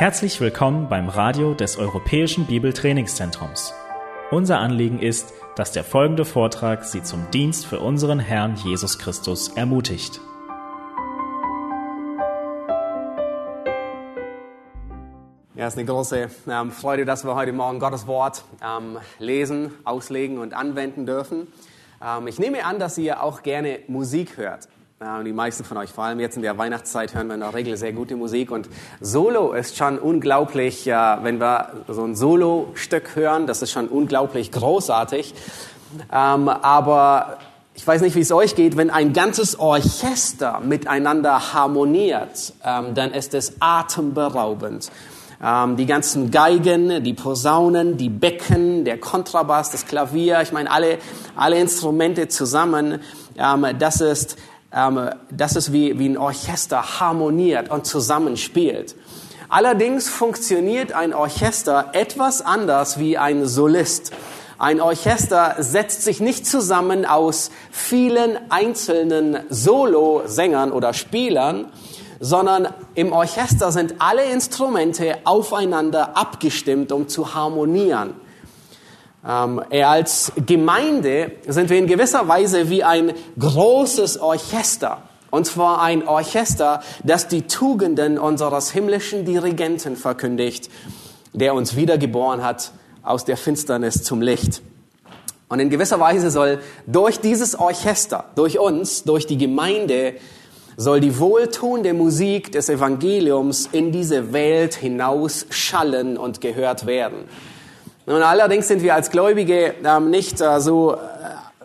Herzlich willkommen beim Radio des Europäischen Bibeltrainingszentrums. Unser Anliegen ist, dass der folgende Vortrag Sie zum Dienst für unseren Herrn Jesus Christus ermutigt. Ja, es ist eine große ähm, Freude, dass wir heute Morgen Gottes Wort ähm, lesen, auslegen und anwenden dürfen. Ähm, ich nehme an, dass ihr auch gerne Musik hört. Ja, die meisten von euch, vor allem jetzt in der Weihnachtszeit, hören wir in der Regel sehr gute Musik. Und Solo ist schon unglaublich, äh, wenn wir so ein Solo-Stück hören, das ist schon unglaublich großartig. Ähm, aber ich weiß nicht, wie es euch geht, wenn ein ganzes Orchester miteinander harmoniert, ähm, dann ist es atemberaubend. Ähm, die ganzen Geigen, die Posaunen, die Becken, der Kontrabass, das Klavier, ich meine alle, alle Instrumente zusammen, ähm, das ist ähm, das ist wie, wie ein Orchester harmoniert und zusammenspielt. Allerdings funktioniert ein Orchester etwas anders wie ein Solist. Ein Orchester setzt sich nicht zusammen aus vielen einzelnen Solo-Sängern oder Spielern, sondern im Orchester sind alle Instrumente aufeinander abgestimmt, um zu harmonieren. Ähm, als Gemeinde sind wir in gewisser Weise wie ein großes Orchester. Und zwar ein Orchester, das die Tugenden unseres himmlischen Dirigenten verkündigt, der uns wiedergeboren hat aus der Finsternis zum Licht. Und in gewisser Weise soll durch dieses Orchester, durch uns, durch die Gemeinde, soll die wohltuende Musik des Evangeliums in diese Welt hinaus schallen und gehört werden. Nun, allerdings sind wir als Gläubige ähm, nicht äh, so, äh,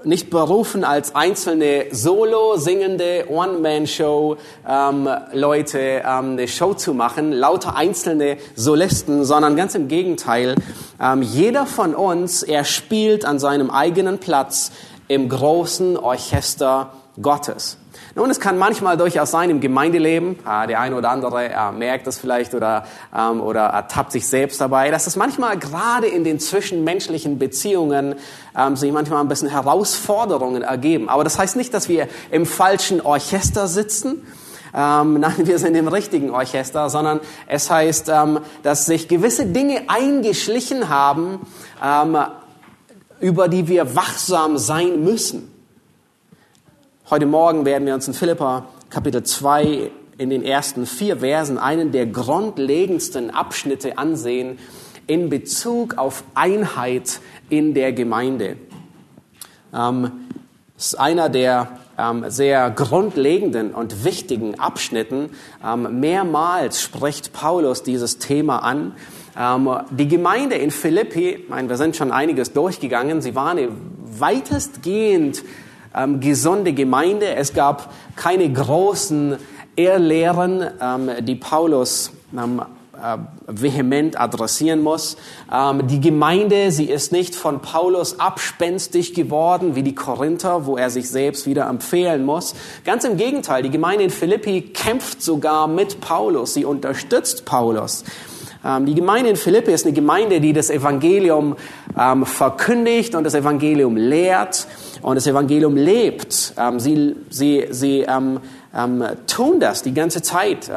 nicht berufen als einzelne solo singende One-Man-Show ähm, Leute ähm, eine Show zu machen, lauter einzelne Solisten, sondern ganz im Gegenteil. Ähm, jeder von uns, er spielt an seinem eigenen Platz im großen Orchester Gottes. Nun, es kann manchmal durchaus sein im Gemeindeleben, äh, der eine oder andere merkt das vielleicht oder, ähm, oder ertappt sich selbst dabei, dass es manchmal gerade in den zwischenmenschlichen Beziehungen ähm, sich manchmal ein bisschen Herausforderungen ergeben. Aber das heißt nicht, dass wir im falschen Orchester sitzen, ähm, nein, wir sind im richtigen Orchester, sondern es heißt, ähm, dass sich gewisse Dinge eingeschlichen haben, ähm, über die wir wachsam sein müssen. Heute Morgen werden wir uns in Philippa Kapitel 2 in den ersten vier Versen einen der grundlegendsten Abschnitte ansehen in Bezug auf Einheit in der Gemeinde. Ähm, es ist einer der ähm, sehr grundlegenden und wichtigen Abschnitten. Ähm, mehrmals spricht Paulus dieses Thema an. Ähm, die Gemeinde in Philippi, ich wir sind schon einiges durchgegangen, sie war eine weitestgehend ähm, gesunde Gemeinde. Es gab keine großen Irrlehren, ähm, die Paulus ähm, äh, vehement adressieren muss. Ähm, die Gemeinde, sie ist nicht von Paulus abspenstig geworden wie die Korinther, wo er sich selbst wieder empfehlen muss. Ganz im Gegenteil, die Gemeinde in Philippi kämpft sogar mit Paulus, sie unterstützt Paulus. Ähm, die Gemeinde in Philippi ist eine Gemeinde, die das Evangelium ähm, verkündigt und das Evangelium lehrt und das Evangelium lebt. Ähm, sie sie, sie tun das die ganze Zeit.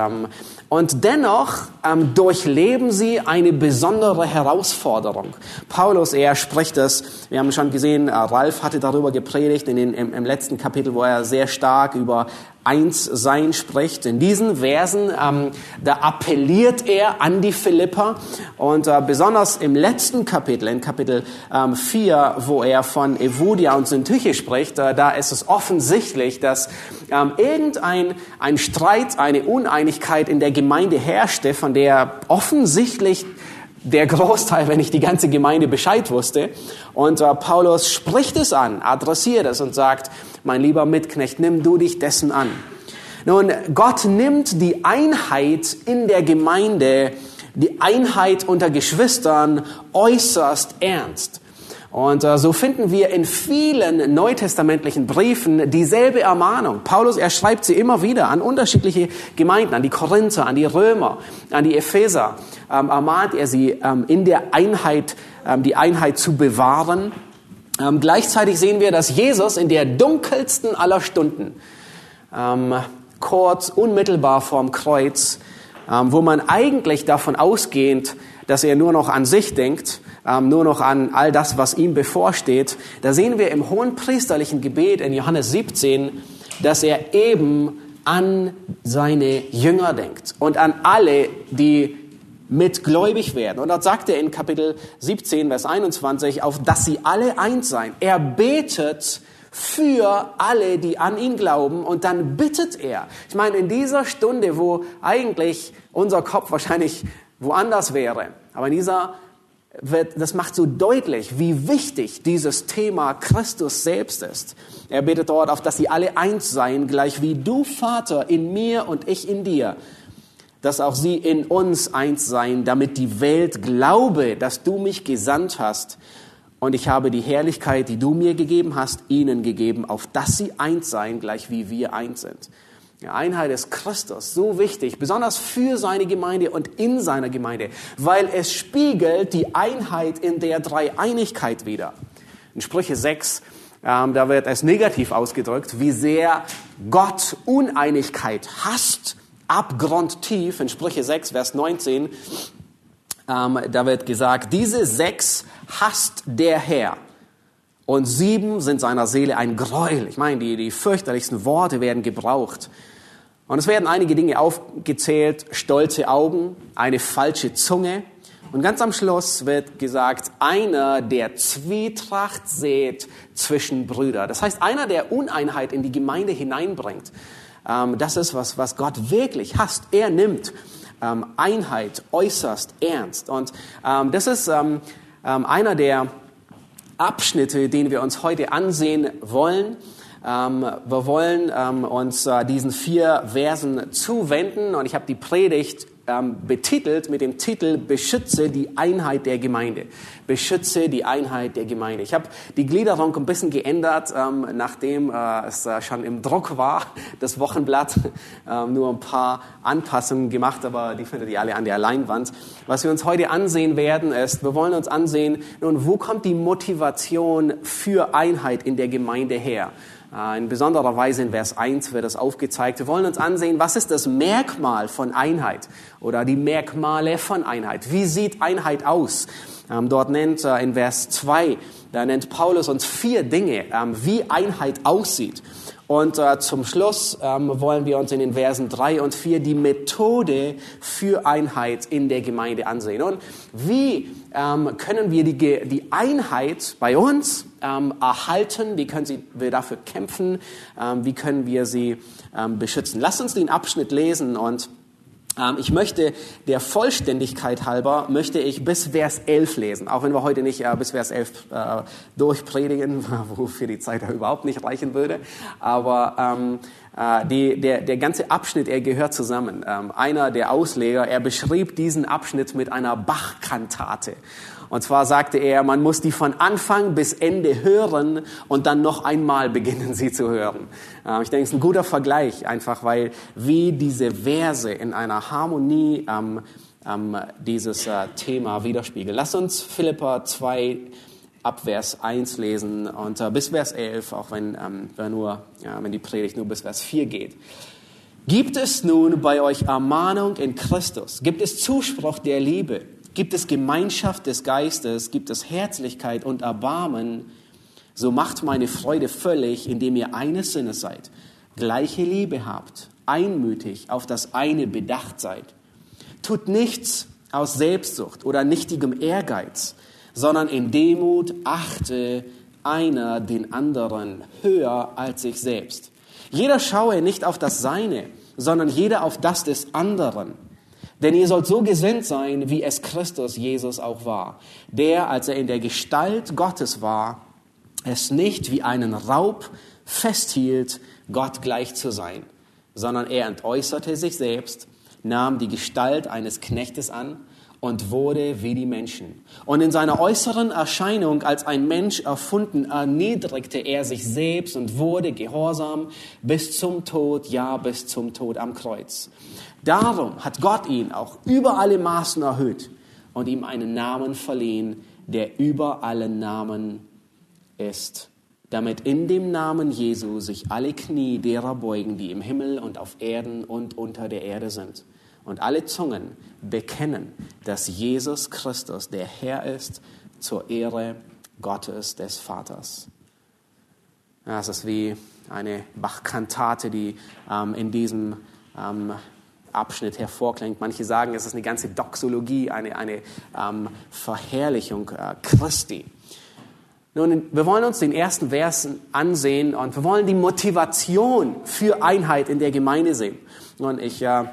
Und dennoch ähm, durchleben sie eine besondere Herausforderung. Paulus, er spricht es, wir haben schon gesehen, äh, Ralf hatte darüber gepredigt in den, im, im letzten Kapitel, wo er sehr stark über Einssein spricht. In diesen Versen, ähm, da appelliert er an die Philipper und äh, besonders im letzten Kapitel, in Kapitel ähm, 4, wo er von Evodia und Syntyche spricht, äh, da ist es offensichtlich, dass ähm, irgendein ein Streit, eine Uneinigkeit in der Gemeinde herrschte, von der offensichtlich der Großteil, wenn nicht die ganze Gemeinde Bescheid wusste. Und äh, Paulus spricht es an, adressiert es und sagt, mein lieber Mitknecht, nimm du dich dessen an. Nun, Gott nimmt die Einheit in der Gemeinde, die Einheit unter Geschwistern äußerst ernst. Und äh, so finden wir in vielen neutestamentlichen Briefen dieselbe Ermahnung. Paulus, er schreibt sie immer wieder an unterschiedliche Gemeinden, an die Korinther, an die Römer, an die Epheser. Ähm, ermahnt er sie, ähm, in der Einheit, ähm, die Einheit zu bewahren. Ähm, gleichzeitig sehen wir, dass Jesus in der dunkelsten aller Stunden, ähm, kurz unmittelbar vorm Kreuz, ähm, wo man eigentlich davon ausgehend, dass er nur noch an sich denkt, nur noch an all das, was ihm bevorsteht, da sehen wir im hohen priesterlichen Gebet in Johannes 17, dass er eben an seine Jünger denkt und an alle, die mitgläubig werden. Und dort sagt er in Kapitel 17, Vers 21, auf dass sie alle eins seien. Er betet für alle, die an ihn glauben und dann bittet er. Ich meine, in dieser Stunde, wo eigentlich unser Kopf wahrscheinlich woanders wäre, aber in dieser wird, das macht so deutlich, wie wichtig dieses Thema Christus selbst ist. Er betet dort auf, dass sie alle eins seien, gleich wie du, Vater, in mir und ich in dir, dass auch sie in uns eins seien, damit die Welt glaube, dass du mich gesandt hast und ich habe die Herrlichkeit, die du mir gegeben hast, ihnen gegeben, auf dass sie eins seien, gleich wie wir eins sind. Die Einheit ist Christus so wichtig, besonders für seine Gemeinde und in seiner Gemeinde, weil es spiegelt die Einheit in der Dreieinigkeit wider. In Sprüche 6, ähm, da wird es negativ ausgedrückt, wie sehr Gott Uneinigkeit hasst, abgrundtief. In Sprüche 6, Vers 19, ähm, da wird gesagt, diese sechs hasst der Herr. Und sieben sind seiner Seele ein Gräuel. Ich meine, die, die fürchterlichsten Worte werden gebraucht. Und es werden einige Dinge aufgezählt, stolze Augen, eine falsche Zunge. Und ganz am Schluss wird gesagt, einer, der Zwietracht sät zwischen Brüder. Das heißt, einer, der Uneinheit in die Gemeinde hineinbringt. Ähm, das ist was, was Gott wirklich hasst. Er nimmt ähm, Einheit äußerst ernst. Und ähm, das ist einer der Abschnitte, den wir uns heute ansehen wollen. Ähm, wir wollen ähm, uns äh, diesen vier Versen zuwenden und ich habe die Predigt ähm, betitelt mit dem Titel Beschütze die Einheit der Gemeinde. Beschütze die Einheit der Gemeinde. Ich habe die Gliederung ein bisschen geändert, ähm, nachdem äh, es äh, schon im Druck war, das Wochenblatt. Ähm, nur ein paar Anpassungen gemacht, aber die findet ihr alle an der Leinwand. Was wir uns heute ansehen werden, ist, wir wollen uns ansehen, nun, wo kommt die Motivation für Einheit in der Gemeinde her? Äh, in besonderer Weise in Vers 1 wird das aufgezeigt. Wir wollen uns ansehen, was ist das Merkmal von Einheit oder die Merkmale von Einheit. Wie sieht Einheit aus? Ähm, dort nennt äh, in Vers 2, da nennt Paulus uns vier Dinge, ähm, wie Einheit aussieht. Und äh, zum Schluss ähm, wollen wir uns in den Versen drei und vier die Methode für Einheit in der Gemeinde ansehen. Und wie ähm, können wir die, die Einheit bei uns ähm, erhalten? Wie können sie, wir dafür kämpfen? Ähm, wie können wir sie ähm, beschützen? Lasst uns den Abschnitt lesen und ich möchte der Vollständigkeit halber, möchte ich bis Vers 11 lesen, auch wenn wir heute nicht äh, bis Vers 11 äh, durchpredigen, wofür die Zeit überhaupt nicht reichen würde. Aber ähm, äh, die, der, der ganze Abschnitt, er gehört zusammen. Ähm, einer der Ausleger, er beschrieb diesen Abschnitt mit einer Bachkantate. Und zwar sagte er, man muss die von Anfang bis Ende hören und dann noch einmal beginnen sie zu hören. Ähm, ich denke, es ist ein guter Vergleich, einfach weil wie diese Verse in einer Harmonie ähm, ähm, dieses äh, Thema widerspiegeln. Lass uns Philippa 2 ab Vers 1 lesen und äh, bis Vers 11, auch wenn, ähm, wenn, nur, ja, wenn die Predigt nur bis Vers 4 geht. Gibt es nun bei euch Ermahnung in Christus? Gibt es Zuspruch der Liebe? Gibt es Gemeinschaft des Geistes? Gibt es Herzlichkeit und Erbarmen? So macht meine Freude völlig, indem ihr eines Sinnes seid, gleiche Liebe habt, einmütig auf das eine bedacht seid. Tut nichts aus Selbstsucht oder nichtigem Ehrgeiz, sondern in Demut achte einer den anderen höher als sich selbst. Jeder schaue nicht auf das Seine, sondern jeder auf das des anderen. Denn ihr sollt so gesinnt sein, wie es Christus Jesus auch war, der, als er in der Gestalt Gottes war, es nicht wie einen Raub festhielt, Gott gleich zu sein, sondern er entäußerte sich selbst, nahm die Gestalt eines Knechtes an und wurde wie die Menschen. Und in seiner äußeren Erscheinung als ein Mensch erfunden, erniedrigte er sich selbst und wurde gehorsam bis zum Tod, ja bis zum Tod am Kreuz. Darum hat Gott ihn auch über alle Maßen erhöht und ihm einen Namen verliehen, der über alle Namen ist, damit in dem Namen Jesu sich alle Knie derer beugen, die im Himmel und auf Erden und unter der Erde sind und alle Zungen bekennen, dass Jesus Christus der Herr ist zur Ehre Gottes des Vaters. Ja, es ist wie eine Bachkantate, die ähm, in diesem ähm, Abschnitt hervorklingt. Manche sagen, es ist eine ganze Doxologie, eine, eine ähm, Verherrlichung äh, Christi. Nun, wir wollen uns den ersten Versen ansehen und wir wollen die Motivation für Einheit in der Gemeinde sehen. Und ich, äh,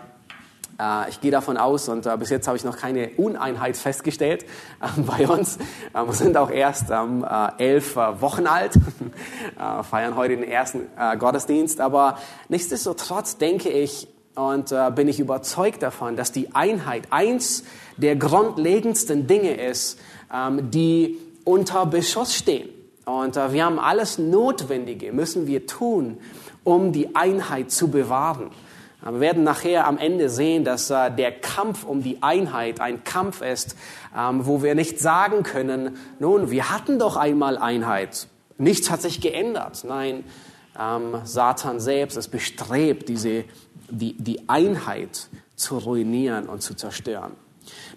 äh, ich gehe davon aus, und äh, bis jetzt habe ich noch keine Uneinheit festgestellt äh, bei uns. wir sind auch erst ähm, elf Wochen alt, feiern heute den ersten Gottesdienst. Aber nichtsdestotrotz denke ich, und äh, bin ich überzeugt davon, dass die Einheit eins der grundlegendsten Dinge ist, ähm, die unter Beschuss stehen. Und äh, wir haben alles Notwendige, müssen wir tun, um die Einheit zu bewahren. Äh, wir werden nachher am Ende sehen, dass äh, der Kampf um die Einheit ein Kampf ist, ähm, wo wir nicht sagen können, nun, wir hatten doch einmal Einheit. Nichts hat sich geändert. Nein, ähm, Satan selbst ist bestrebt, diese die, die Einheit zu ruinieren und zu zerstören.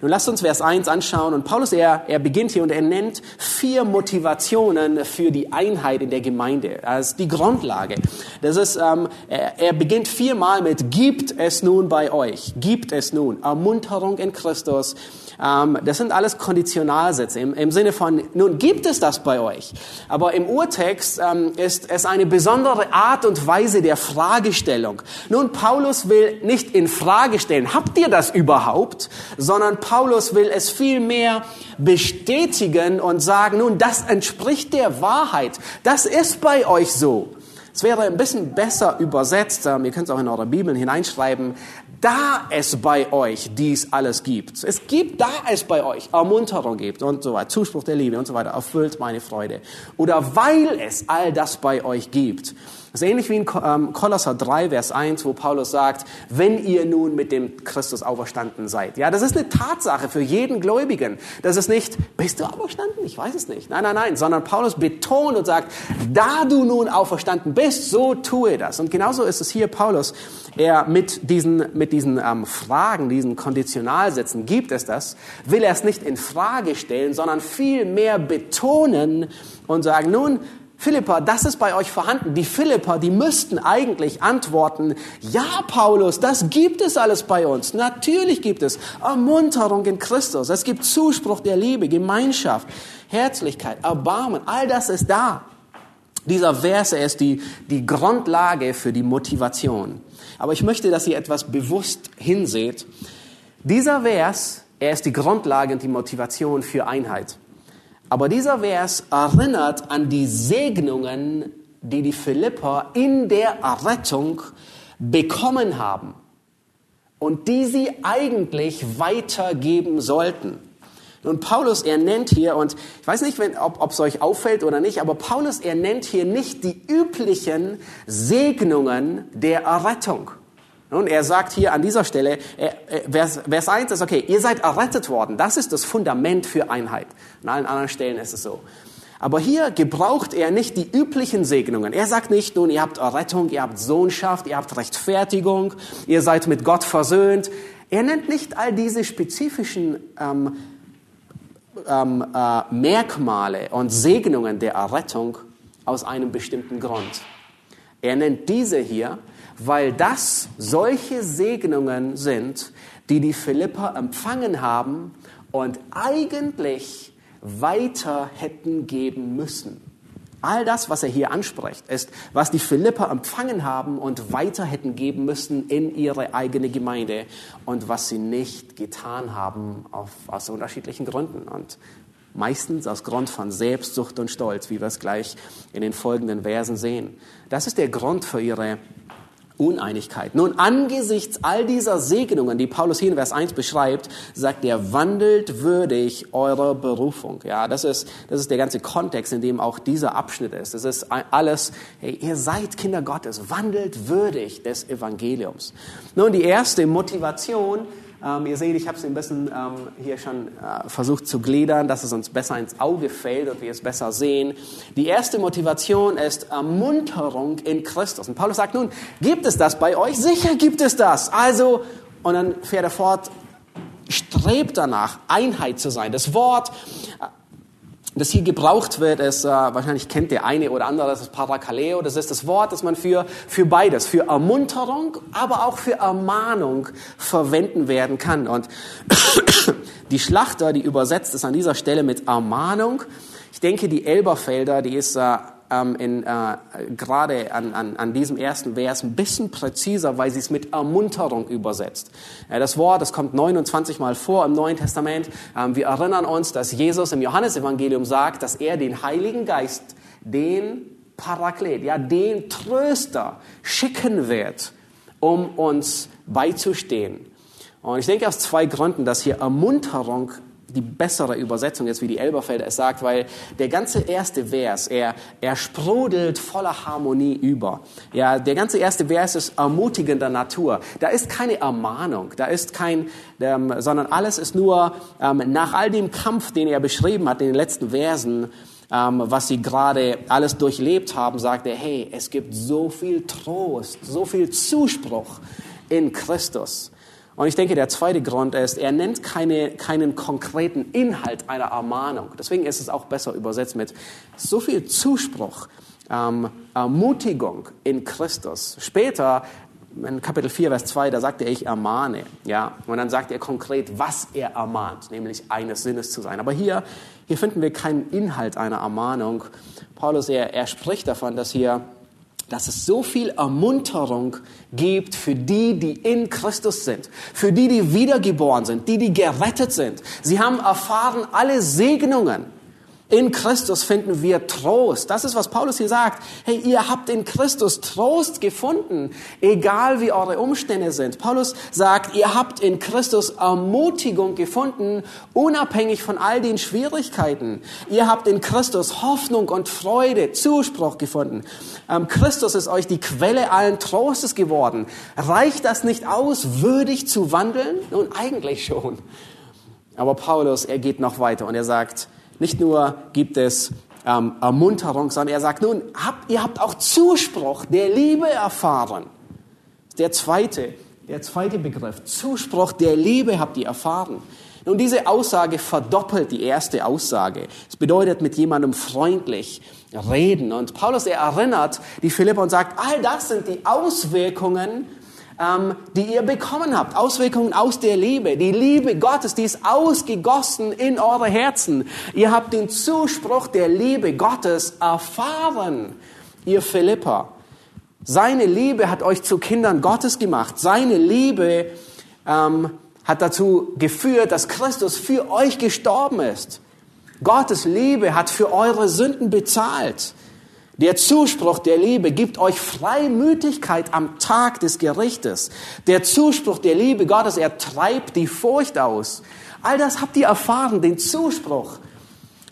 Nun lasst uns Vers 1 anschauen und Paulus, er, er beginnt hier und er nennt vier Motivationen für die Einheit in der Gemeinde. Das ist die Grundlage. Das ist, ähm, er, er beginnt viermal mit, gibt es nun bei euch, gibt es nun, Ermunterung in Christus, ähm, das sind alles Konditionalsätze im, im, Sinne von, nun gibt es das bei euch. Aber im Urtext ähm, ist es eine besondere Art und Weise der Fragestellung. Nun, Paulus will nicht in Frage stellen, habt ihr das überhaupt? Sondern Paulus will es vielmehr bestätigen und sagen, nun, das entspricht der Wahrheit. Das ist bei euch so. Es wäre ein bisschen besser übersetzt, ähm, ihr könnt es auch in eure Bibeln hineinschreiben, da es bei euch dies alles gibt. Es gibt, da es bei euch Ermunterung gibt und so weiter, Zuspruch der Liebe und so weiter, erfüllt meine Freude. Oder weil es all das bei euch gibt. Das ist ähnlich wie in ähm, Kolosser 3, Vers 1, wo Paulus sagt, wenn ihr nun mit dem Christus auferstanden seid. Ja, das ist eine Tatsache für jeden Gläubigen. Das ist nicht, bist du auferstanden? Ich weiß es nicht. Nein, nein, nein, sondern Paulus betont und sagt, da du nun auferstanden bist, so tue das. Und genauso ist es hier Paulus. Er mit diesen, mit diesen ähm, Fragen, diesen Konditionalsätzen, gibt es das, will er es nicht in Frage stellen, sondern vielmehr betonen und sagen, nun, Philippa, das ist bei euch vorhanden. Die Philippa, die müssten eigentlich antworten, ja, Paulus, das gibt es alles bei uns. Natürlich gibt es Ermunterung in Christus. Es gibt Zuspruch der Liebe, Gemeinschaft, Herzlichkeit, Erbarmen. All das ist da. Dieser Vers ist die, die Grundlage für die Motivation. Aber ich möchte, dass ihr etwas bewusst hinseht. Dieser Vers, er ist die Grundlage und die Motivation für Einheit. Aber dieser Vers erinnert an die Segnungen, die die Philipper in der Errettung bekommen haben und die sie eigentlich weitergeben sollten. Und Paulus, er nennt hier, und ich weiß nicht, wenn, ob es euch auffällt oder nicht, aber Paulus, er nennt hier nicht die üblichen Segnungen der Errettung. Und er sagt hier an dieser Stelle, Vers, Vers 1 ist, okay, ihr seid errettet worden. Das ist das Fundament für Einheit. An allen anderen Stellen ist es so. Aber hier gebraucht er nicht die üblichen Segnungen. Er sagt nicht, nun, ihr habt Errettung, ihr habt Sohnschaft, ihr habt Rechtfertigung, ihr seid mit Gott versöhnt. Er nennt nicht all diese spezifischen ähm, ähm, äh, Merkmale und Segnungen der Errettung aus einem bestimmten Grund. Er nennt diese hier, weil das solche Segnungen sind, die die Philipper empfangen haben und eigentlich weiter hätten geben müssen. All das, was er hier anspricht, ist, was die Philipper empfangen haben und weiter hätten geben müssen in ihre eigene Gemeinde und was sie nicht getan haben auf, aus unterschiedlichen Gründen und meistens aus Grund von Selbstsucht und Stolz, wie wir es gleich in den folgenden Versen sehen. Das ist der Grund für ihre Uneinigkeit. Nun, angesichts all dieser Segnungen, die Paulus hier in Vers 1 beschreibt, sagt er, wandelt würdig eurer Berufung. Ja, das ist, das ist der ganze Kontext, in dem auch dieser Abschnitt ist. Das ist alles, hey, ihr seid Kinder Gottes, wandelt würdig des Evangeliums. Nun, die erste Motivation, ähm, ihr seht, ich habe es ein bisschen ähm, hier schon äh, versucht zu gliedern, dass es uns besser ins Auge fällt und wir es besser sehen. Die erste Motivation ist Ermunterung in Christus. Und Paulus sagt nun, gibt es das bei euch? Sicher gibt es das. Also, Und dann fährt er fort, strebt danach, Einheit zu sein. Das Wort, das hier gebraucht wird, ist, äh, wahrscheinlich kennt der eine oder andere, das ist Parakaleo. Das ist das Wort, das man für, für beides, für Ermunterung, aber auch für Ermahnung verwenden werden kann. Und die Schlachter, die übersetzt es an dieser Stelle mit Ermahnung. Ich denke, die Elberfelder, die ist äh, ähm, in, äh, gerade an, an, an diesem ersten Vers ein bisschen präziser, weil sie es mit Ermunterung übersetzt. Äh, das Wort, das kommt 29 Mal vor im Neuen Testament. Ähm, wir erinnern uns, dass Jesus im Johannesevangelium sagt, dass er den Heiligen Geist, den Paraklet, ja, den Tröster schicken wird, um uns beizustehen. Und ich denke aus zwei Gründen, dass hier Ermunterung die bessere Übersetzung ist, wie die Elberfelder es sagt, weil der ganze erste Vers, er, er sprudelt voller Harmonie über. Ja, der ganze erste Vers ist ermutigender Natur. Da ist keine Ermahnung, da ist kein, ähm, sondern alles ist nur ähm, nach all dem Kampf, den er beschrieben hat in den letzten Versen, ähm, was sie gerade alles durchlebt haben, sagt er, hey, es gibt so viel Trost, so viel Zuspruch in Christus. Und ich denke, der zweite Grund ist, er nennt keine, keinen konkreten Inhalt einer Ermahnung. Deswegen ist es auch besser übersetzt mit so viel Zuspruch, ähm, Ermutigung in Christus. Später in Kapitel 4, Vers 2, da sagt er, ich ermahne. Ja? Und dann sagt er konkret, was er ermahnt, nämlich eines Sinnes zu sein. Aber hier, hier finden wir keinen Inhalt einer Ermahnung. Paulus, er, er spricht davon, dass hier dass es so viel Ermunterung gibt für die, die in Christus sind, für die, die wiedergeboren sind, die, die gerettet sind. Sie haben erfahren alle Segnungen in Christus finden wir Trost. Das ist, was Paulus hier sagt. Hey, ihr habt in Christus Trost gefunden, egal wie eure Umstände sind. Paulus sagt, ihr habt in Christus Ermutigung gefunden, unabhängig von all den Schwierigkeiten. Ihr habt in Christus Hoffnung und Freude, Zuspruch gefunden. Ähm, Christus ist euch die Quelle allen Trostes geworden. Reicht das nicht aus, würdig zu wandeln? Nun, eigentlich schon. Aber Paulus, er geht noch weiter und er sagt, nicht nur gibt es ähm, Ermunterung, sondern er sagt, nun, habt, ihr habt auch Zuspruch der Liebe erfahren. Der zweite, der zweite Begriff, Zuspruch der Liebe habt ihr erfahren. Nun, diese Aussage verdoppelt die erste Aussage. Es bedeutet mit jemandem freundlich reden. Und Paulus, er erinnert die Philippa und sagt, all das sind die Auswirkungen die ihr bekommen habt. Auswirkungen aus der Liebe. Die Liebe Gottes, die ist ausgegossen in eure Herzen. Ihr habt den Zuspruch der Liebe Gottes erfahren, ihr Philippa. Seine Liebe hat euch zu Kindern Gottes gemacht. Seine Liebe ähm, hat dazu geführt, dass Christus für euch gestorben ist. Gottes Liebe hat für eure Sünden bezahlt. Der Zuspruch der Liebe gibt euch Freimütigkeit am Tag des Gerichtes. Der Zuspruch der Liebe Gottes, er treibt die Furcht aus. All das habt ihr erfahren, den Zuspruch.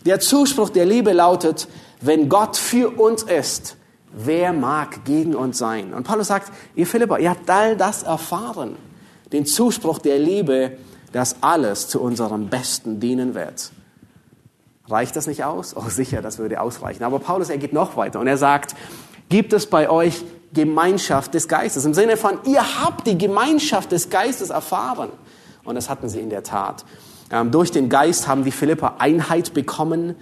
Der Zuspruch der Liebe lautet, wenn Gott für uns ist, wer mag gegen uns sein? Und Paulus sagt, ihr Philippa, ihr habt all das erfahren. Den Zuspruch der Liebe, dass alles zu unserem Besten dienen wird. Reicht das nicht aus? Oh, sicher, das würde ausreichen. Aber Paulus, er geht noch weiter und er sagt, gibt es bei euch Gemeinschaft des Geistes? Im Sinne von, ihr habt die Gemeinschaft des Geistes erfahren. Und das hatten sie in der Tat. Ähm, durch den Geist haben die Philipper Einheit bekommen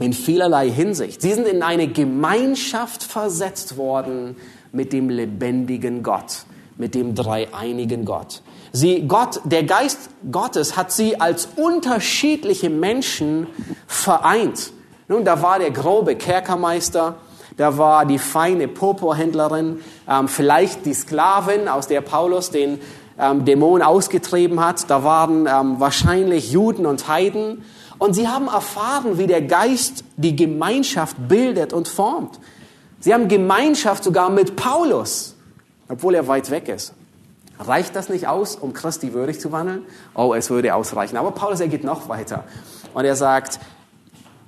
in vielerlei Hinsicht. Sie sind in eine Gemeinschaft versetzt worden mit dem lebendigen Gott, mit dem dreieinigen Gott. Sie, Gott, der Geist Gottes hat sie als unterschiedliche Menschen vereint. Nun, da war der grobe Kerkermeister, da war die feine Purpurhändlerin, ähm, vielleicht die Sklavin, aus der Paulus den ähm, Dämon ausgetrieben hat. Da waren ähm, wahrscheinlich Juden und Heiden. Und sie haben erfahren, wie der Geist die Gemeinschaft bildet und formt. Sie haben Gemeinschaft sogar mit Paulus, obwohl er weit weg ist. Reicht das nicht aus, um Christi würdig zu wandeln? Oh, es würde ausreichen. Aber Paulus, er geht noch weiter. Und er sagt,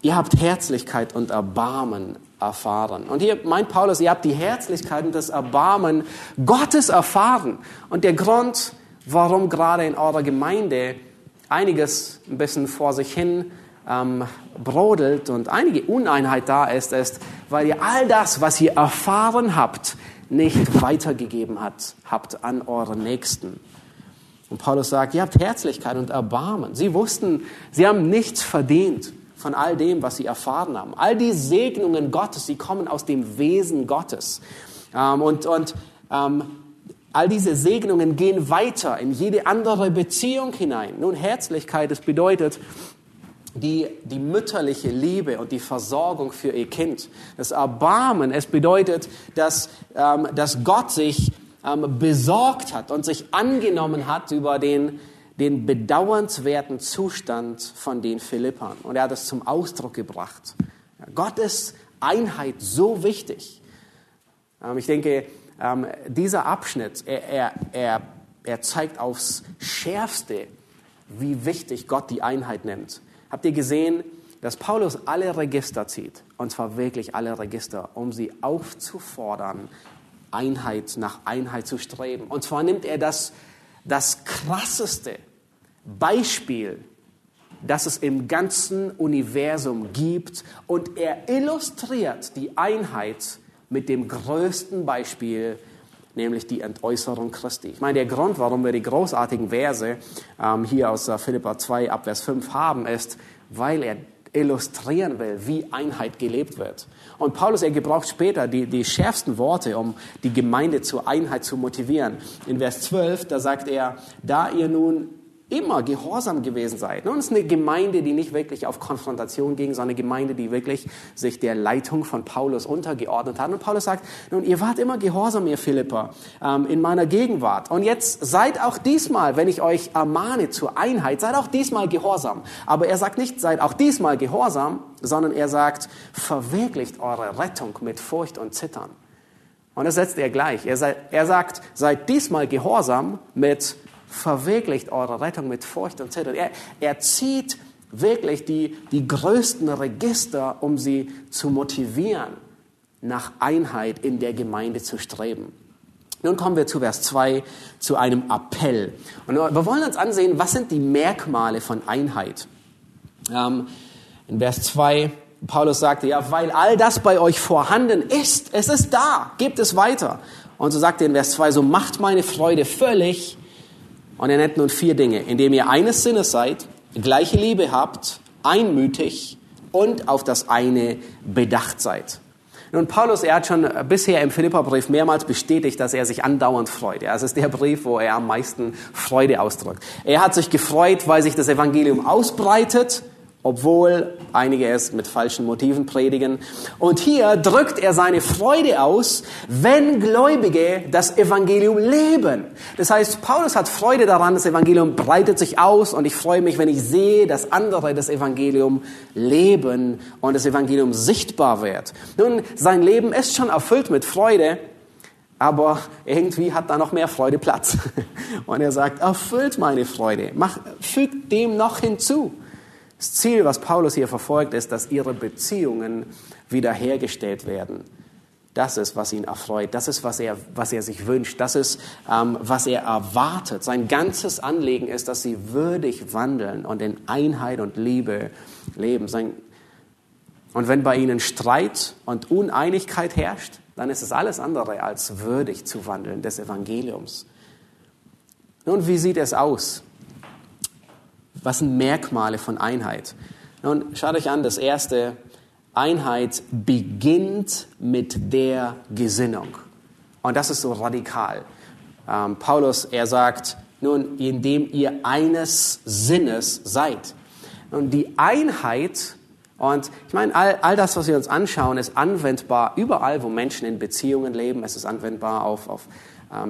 ihr habt Herzlichkeit und Erbarmen erfahren. Und hier meint Paulus, ihr habt die Herzlichkeit und das Erbarmen Gottes erfahren. Und der Grund, warum gerade in eurer Gemeinde einiges ein bisschen vor sich hin ähm, brodelt und einige Uneinheit da ist, ist, weil ihr all das, was ihr erfahren habt, nicht weitergegeben hat, habt an eure Nächsten. Und Paulus sagt, ihr habt Herzlichkeit und Erbarmen. Sie wussten, sie haben nichts verdient von all dem, was sie erfahren haben. All die Segnungen Gottes, sie kommen aus dem Wesen Gottes. Ähm, und und ähm, all diese Segnungen gehen weiter in jede andere Beziehung hinein. Nun, Herzlichkeit, das bedeutet, die, die mütterliche Liebe und die Versorgung für ihr Kind. Das Erbarmen, es bedeutet, dass, ähm, dass Gott sich ähm, besorgt hat und sich angenommen hat über den, den bedauernswerten Zustand von den Philippern. Und er hat es zum Ausdruck gebracht. Gottes Einheit so wichtig. Ähm, ich denke, ähm, dieser Abschnitt, er, er, er, er zeigt aufs Schärfste, wie wichtig Gott die Einheit nimmt. Habt ihr gesehen, dass Paulus alle Register zieht, und zwar wirklich alle Register, um sie aufzufordern, Einheit nach Einheit zu streben. Und zwar nimmt er das, das krasseste Beispiel, das es im ganzen Universum gibt, und er illustriert die Einheit mit dem größten Beispiel, nämlich die Entäußerung Christi. Ich meine, der Grund, warum wir die großartigen Verse ähm, hier aus äh, Philippa 2 ab Vers 5 haben, ist, weil er illustrieren will, wie Einheit gelebt wird. Und Paulus, er gebraucht später die, die schärfsten Worte, um die Gemeinde zur Einheit zu motivieren. In Vers 12, da sagt er, da ihr nun immer gehorsam gewesen seid. Nun ist eine Gemeinde, die nicht wirklich auf Konfrontation ging, sondern eine Gemeinde, die wirklich sich der Leitung von Paulus untergeordnet hat. Und Paulus sagt, nun, ihr wart immer gehorsam, ihr Philipper, ähm, in meiner Gegenwart. Und jetzt seid auch diesmal, wenn ich euch ermahne zur Einheit, seid auch diesmal gehorsam. Aber er sagt nicht, seid auch diesmal gehorsam, sondern er sagt, verwirklicht eure Rettung mit Furcht und Zittern. Und das setzt er gleich. Er, er sagt, seid diesmal gehorsam mit verwirklicht eure Rettung mit Furcht und Zittern. Er, er zieht wirklich die, die größten Register, um sie zu motivieren, nach Einheit in der Gemeinde zu streben. Nun kommen wir zu Vers 2, zu einem Appell. Und wir wollen uns ansehen, was sind die Merkmale von Einheit. Ähm, in Vers 2, Paulus sagte, ja, weil all das bei euch vorhanden ist, es ist da, gebt es weiter. Und so sagt er in Vers 2, so macht meine Freude völlig, und er nennt nun vier Dinge, indem ihr eines Sinnes seid, gleiche Liebe habt, einmütig und auf das eine bedacht seid. Nun, Paulus, er hat schon bisher im Philipperbrief mehrmals bestätigt, dass er sich andauernd freut. Ja, es ist der Brief, wo er am meisten Freude ausdrückt. Er hat sich gefreut, weil sich das Evangelium ausbreitet obwohl einige es mit falschen Motiven predigen. Und hier drückt er seine Freude aus, wenn Gläubige das Evangelium leben. Das heißt, Paulus hat Freude daran, das Evangelium breitet sich aus und ich freue mich, wenn ich sehe, dass andere das Evangelium leben und das Evangelium sichtbar wird. Nun, sein Leben ist schon erfüllt mit Freude, aber irgendwie hat da noch mehr Freude Platz. Und er sagt, erfüllt meine Freude, mach, fügt dem noch hinzu. Das Ziel, was Paulus hier verfolgt, ist, dass ihre Beziehungen wiederhergestellt werden. Das ist, was ihn erfreut. Das ist, was er, was er sich wünscht. Das ist, ähm, was er erwartet. Sein ganzes Anliegen ist, dass sie würdig wandeln und in Einheit und Liebe leben. Sein und wenn bei ihnen Streit und Uneinigkeit herrscht, dann ist es alles andere als würdig zu wandeln des Evangeliums. Nun, wie sieht es aus? Was sind Merkmale von Einheit? Nun, schaut euch an, das erste, Einheit beginnt mit der Gesinnung. Und das ist so radikal. Ähm, Paulus, er sagt, nun, indem ihr eines Sinnes seid. Und die Einheit, und ich meine, all, all das, was wir uns anschauen, ist anwendbar überall, wo Menschen in Beziehungen leben. Es ist anwendbar auf, auf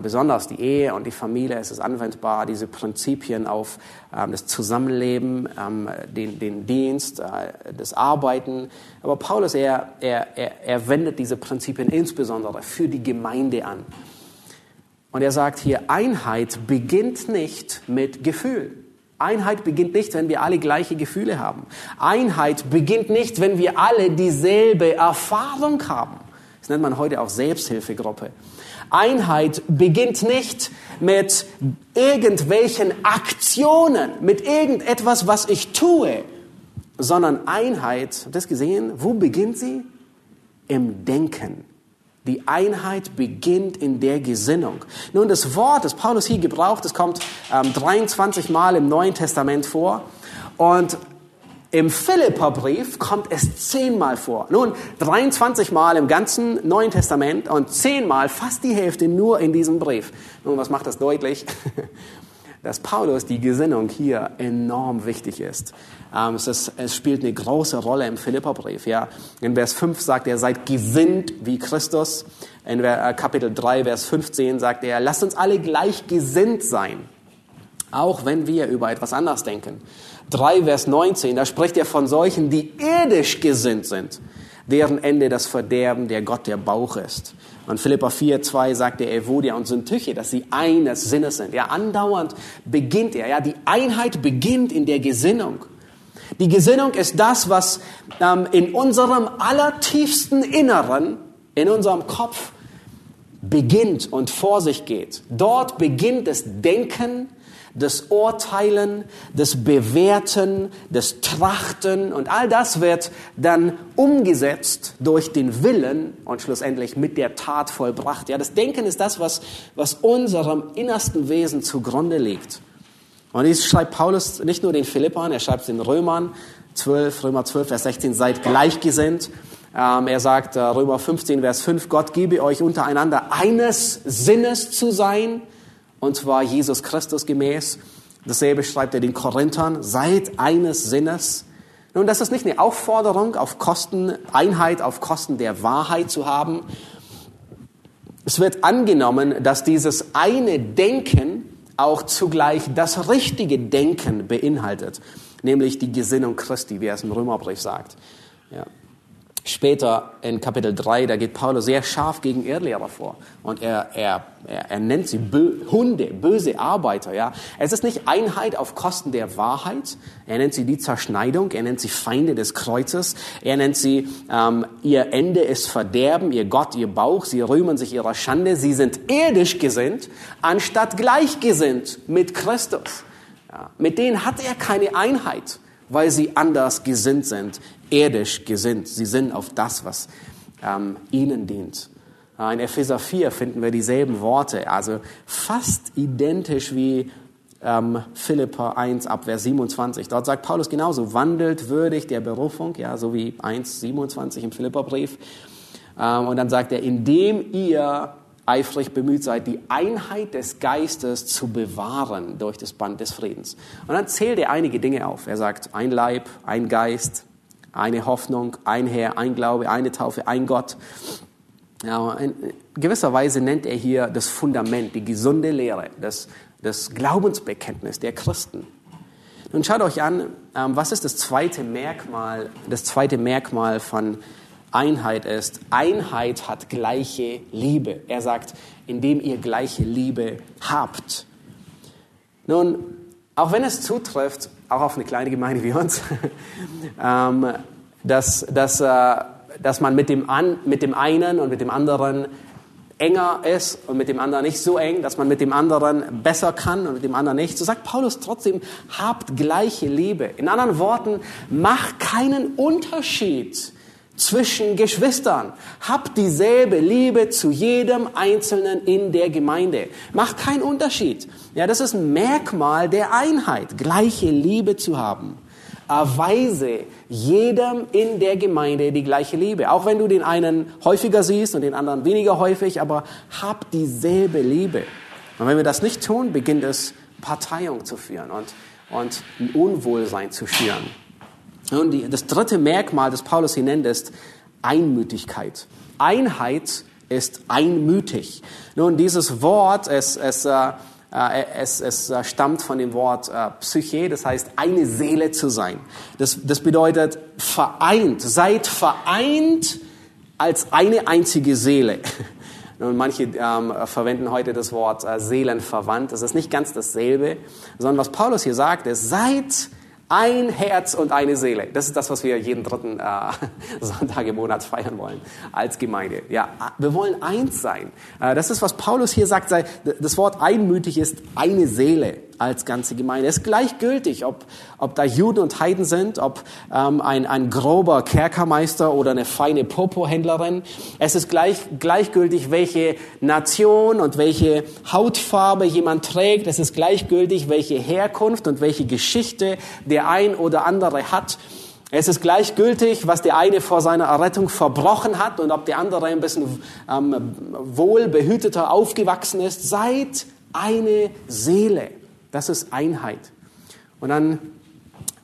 besonders die Ehe und die Familie ist es anwendbar, diese Prinzipien auf ähm, das Zusammenleben, ähm, den, den Dienst, äh, das Arbeiten. Aber Paulus, er, er, er wendet diese Prinzipien insbesondere für die Gemeinde an. Und er sagt hier, Einheit beginnt nicht mit Gefühl. Einheit beginnt nicht, wenn wir alle gleiche Gefühle haben. Einheit beginnt nicht, wenn wir alle dieselbe Erfahrung haben. Das nennt man heute auch Selbsthilfegruppe. Einheit beginnt nicht mit irgendwelchen Aktionen, mit irgendetwas, was ich tue, sondern Einheit, habt ihr das gesehen? Wo beginnt sie? Im Denken. Die Einheit beginnt in der Gesinnung. Nun, das Wort, das Paulus hier gebraucht, das kommt ähm, 23 Mal im Neuen Testament vor. Und im Philipperbrief kommt es zehnmal vor. Nun, 23 Mal im ganzen Neuen Testament und zehnmal, fast die Hälfte nur in diesem Brief. Nun, was macht das deutlich? Dass Paulus die Gesinnung hier enorm wichtig ist. Ähm, es, ist, es spielt eine große Rolle im Philipperbrief. Ja. In Vers 5 sagt er, seid gesinnt wie Christus. In äh, Kapitel 3, Vers 15 sagt er, lasst uns alle gleich gesinnt sein, auch wenn wir über etwas anderes denken. 3, Vers 19, da spricht er von solchen, die irdisch gesinnt sind, deren Ende das Verderben, der Gott der Bauch ist. Und Philippa 4, 2 sagt er Evodia und Syntyche, dass sie eines Sinnes sind. Ja, andauernd beginnt er. Ja, die Einheit beginnt in der Gesinnung. Die Gesinnung ist das, was ähm, in unserem allertiefsten Inneren, in unserem Kopf beginnt und vor sich geht. Dort beginnt das Denken, das Urteilen, das Bewerten, das Trachten und all das wird dann umgesetzt durch den Willen und schlussendlich mit der Tat vollbracht. Ja, das Denken ist das, was, was unserem innersten Wesen zugrunde liegt. Und dies schreibt Paulus nicht nur den Philippern, er schreibt den Römern 12, Römer 12, Vers 16, seid gleichgesinnt. Ähm, er sagt, äh, Römer 15, Vers 5, Gott gebe euch untereinander eines Sinnes zu sein, und zwar Jesus Christus gemäß. Dasselbe schreibt er den Korinthern, seid eines Sinnes. Nun, das ist nicht eine Aufforderung auf Kosten, Einheit auf Kosten der Wahrheit zu haben. Es wird angenommen, dass dieses eine Denken auch zugleich das richtige Denken beinhaltet, nämlich die Gesinnung Christi, wie er es im Römerbrief sagt. Ja. Später in Kapitel 3, da geht Paulus sehr scharf gegen Irrlehrer vor. Und er, er, er, er nennt sie Bö Hunde, böse Arbeiter. Ja. Es ist nicht Einheit auf Kosten der Wahrheit. Er nennt sie die Zerschneidung. Er nennt sie Feinde des Kreuzes. Er nennt sie, ähm, ihr Ende ist Verderben, ihr Gott, ihr Bauch. Sie rühmen sich ihrer Schande. Sie sind irdisch gesinnt, anstatt gleichgesinnt mit Christus. Ja. Mit denen hat er keine Einheit weil sie anders gesinnt sind, irdisch gesinnt. Sie sind auf das, was ähm, ihnen dient. Äh, in Epheser 4 finden wir dieselben Worte, also fast identisch wie ähm, Philippa 1 ab Vers 27. Dort sagt Paulus genauso, wandelt würdig der Berufung, ja, so wie 1, 27 im Philipperbrief. Ähm, und dann sagt er, indem ihr eifrig bemüht seid, die Einheit des Geistes zu bewahren durch das Band des Friedens. Und dann zählt er einige Dinge auf. Er sagt, ein Leib, ein Geist, eine Hoffnung, ein Herr, ein Glaube, eine Taufe, ein Gott. Ja, in gewisser Weise nennt er hier das Fundament, die gesunde Lehre, das, das Glaubensbekenntnis der Christen. Nun schaut euch an, ähm, was ist das zweite Merkmal, das zweite Merkmal von Einheit ist. Einheit hat gleiche Liebe. Er sagt, indem ihr gleiche Liebe habt. Nun, auch wenn es zutrifft, auch auf eine kleine Gemeinde wie uns, ähm, dass, dass, äh, dass man mit dem, an, mit dem einen und mit dem anderen enger ist und mit dem anderen nicht so eng, dass man mit dem anderen besser kann und mit dem anderen nicht. So sagt Paulus trotzdem, habt gleiche Liebe. In anderen Worten, macht keinen Unterschied zwischen Geschwistern. Habt dieselbe Liebe zu jedem Einzelnen in der Gemeinde. Macht keinen Unterschied. Ja, das ist ein Merkmal der Einheit, gleiche Liebe zu haben. Erweise jedem in der Gemeinde die gleiche Liebe. Auch wenn du den einen häufiger siehst und den anderen weniger häufig, aber habt dieselbe Liebe. Und wenn wir das nicht tun, beginnt es Parteiung zu führen und, und ein Unwohlsein zu schüren. Und die, das dritte Merkmal, das Paulus hier nennt, ist Einmütigkeit. Einheit ist einmütig. Nun, dieses Wort, es, es, äh, äh es, es äh, stammt von dem Wort äh, Psyche, das heißt eine Seele zu sein. Das, das bedeutet vereint. Seid vereint als eine einzige Seele. Nun, manche ähm, verwenden heute das Wort äh, seelenverwandt. Das ist nicht ganz dasselbe, sondern was Paulus hier sagt, ist, seid ein Herz und eine Seele. Das ist das, was wir jeden dritten äh, Sonntag im Monat feiern wollen als Gemeinde. Ja, wir wollen eins sein. Äh, das ist, was Paulus hier sagt. Das Wort einmütig ist eine Seele. Als ganze Gemeinde. Es ist gleichgültig, ob, ob da Juden und Heiden sind, ob ähm, ein, ein grober Kerkermeister oder eine feine Popo-Händlerin. Es ist gleich, gleichgültig, welche Nation und welche Hautfarbe jemand trägt. Es ist gleichgültig, welche Herkunft und welche Geschichte der ein oder andere hat. Es ist gleichgültig, was der eine vor seiner Errettung verbrochen hat und ob der andere ein bisschen ähm, wohlbehüteter aufgewachsen ist. Seid eine Seele. Das ist Einheit. Und dann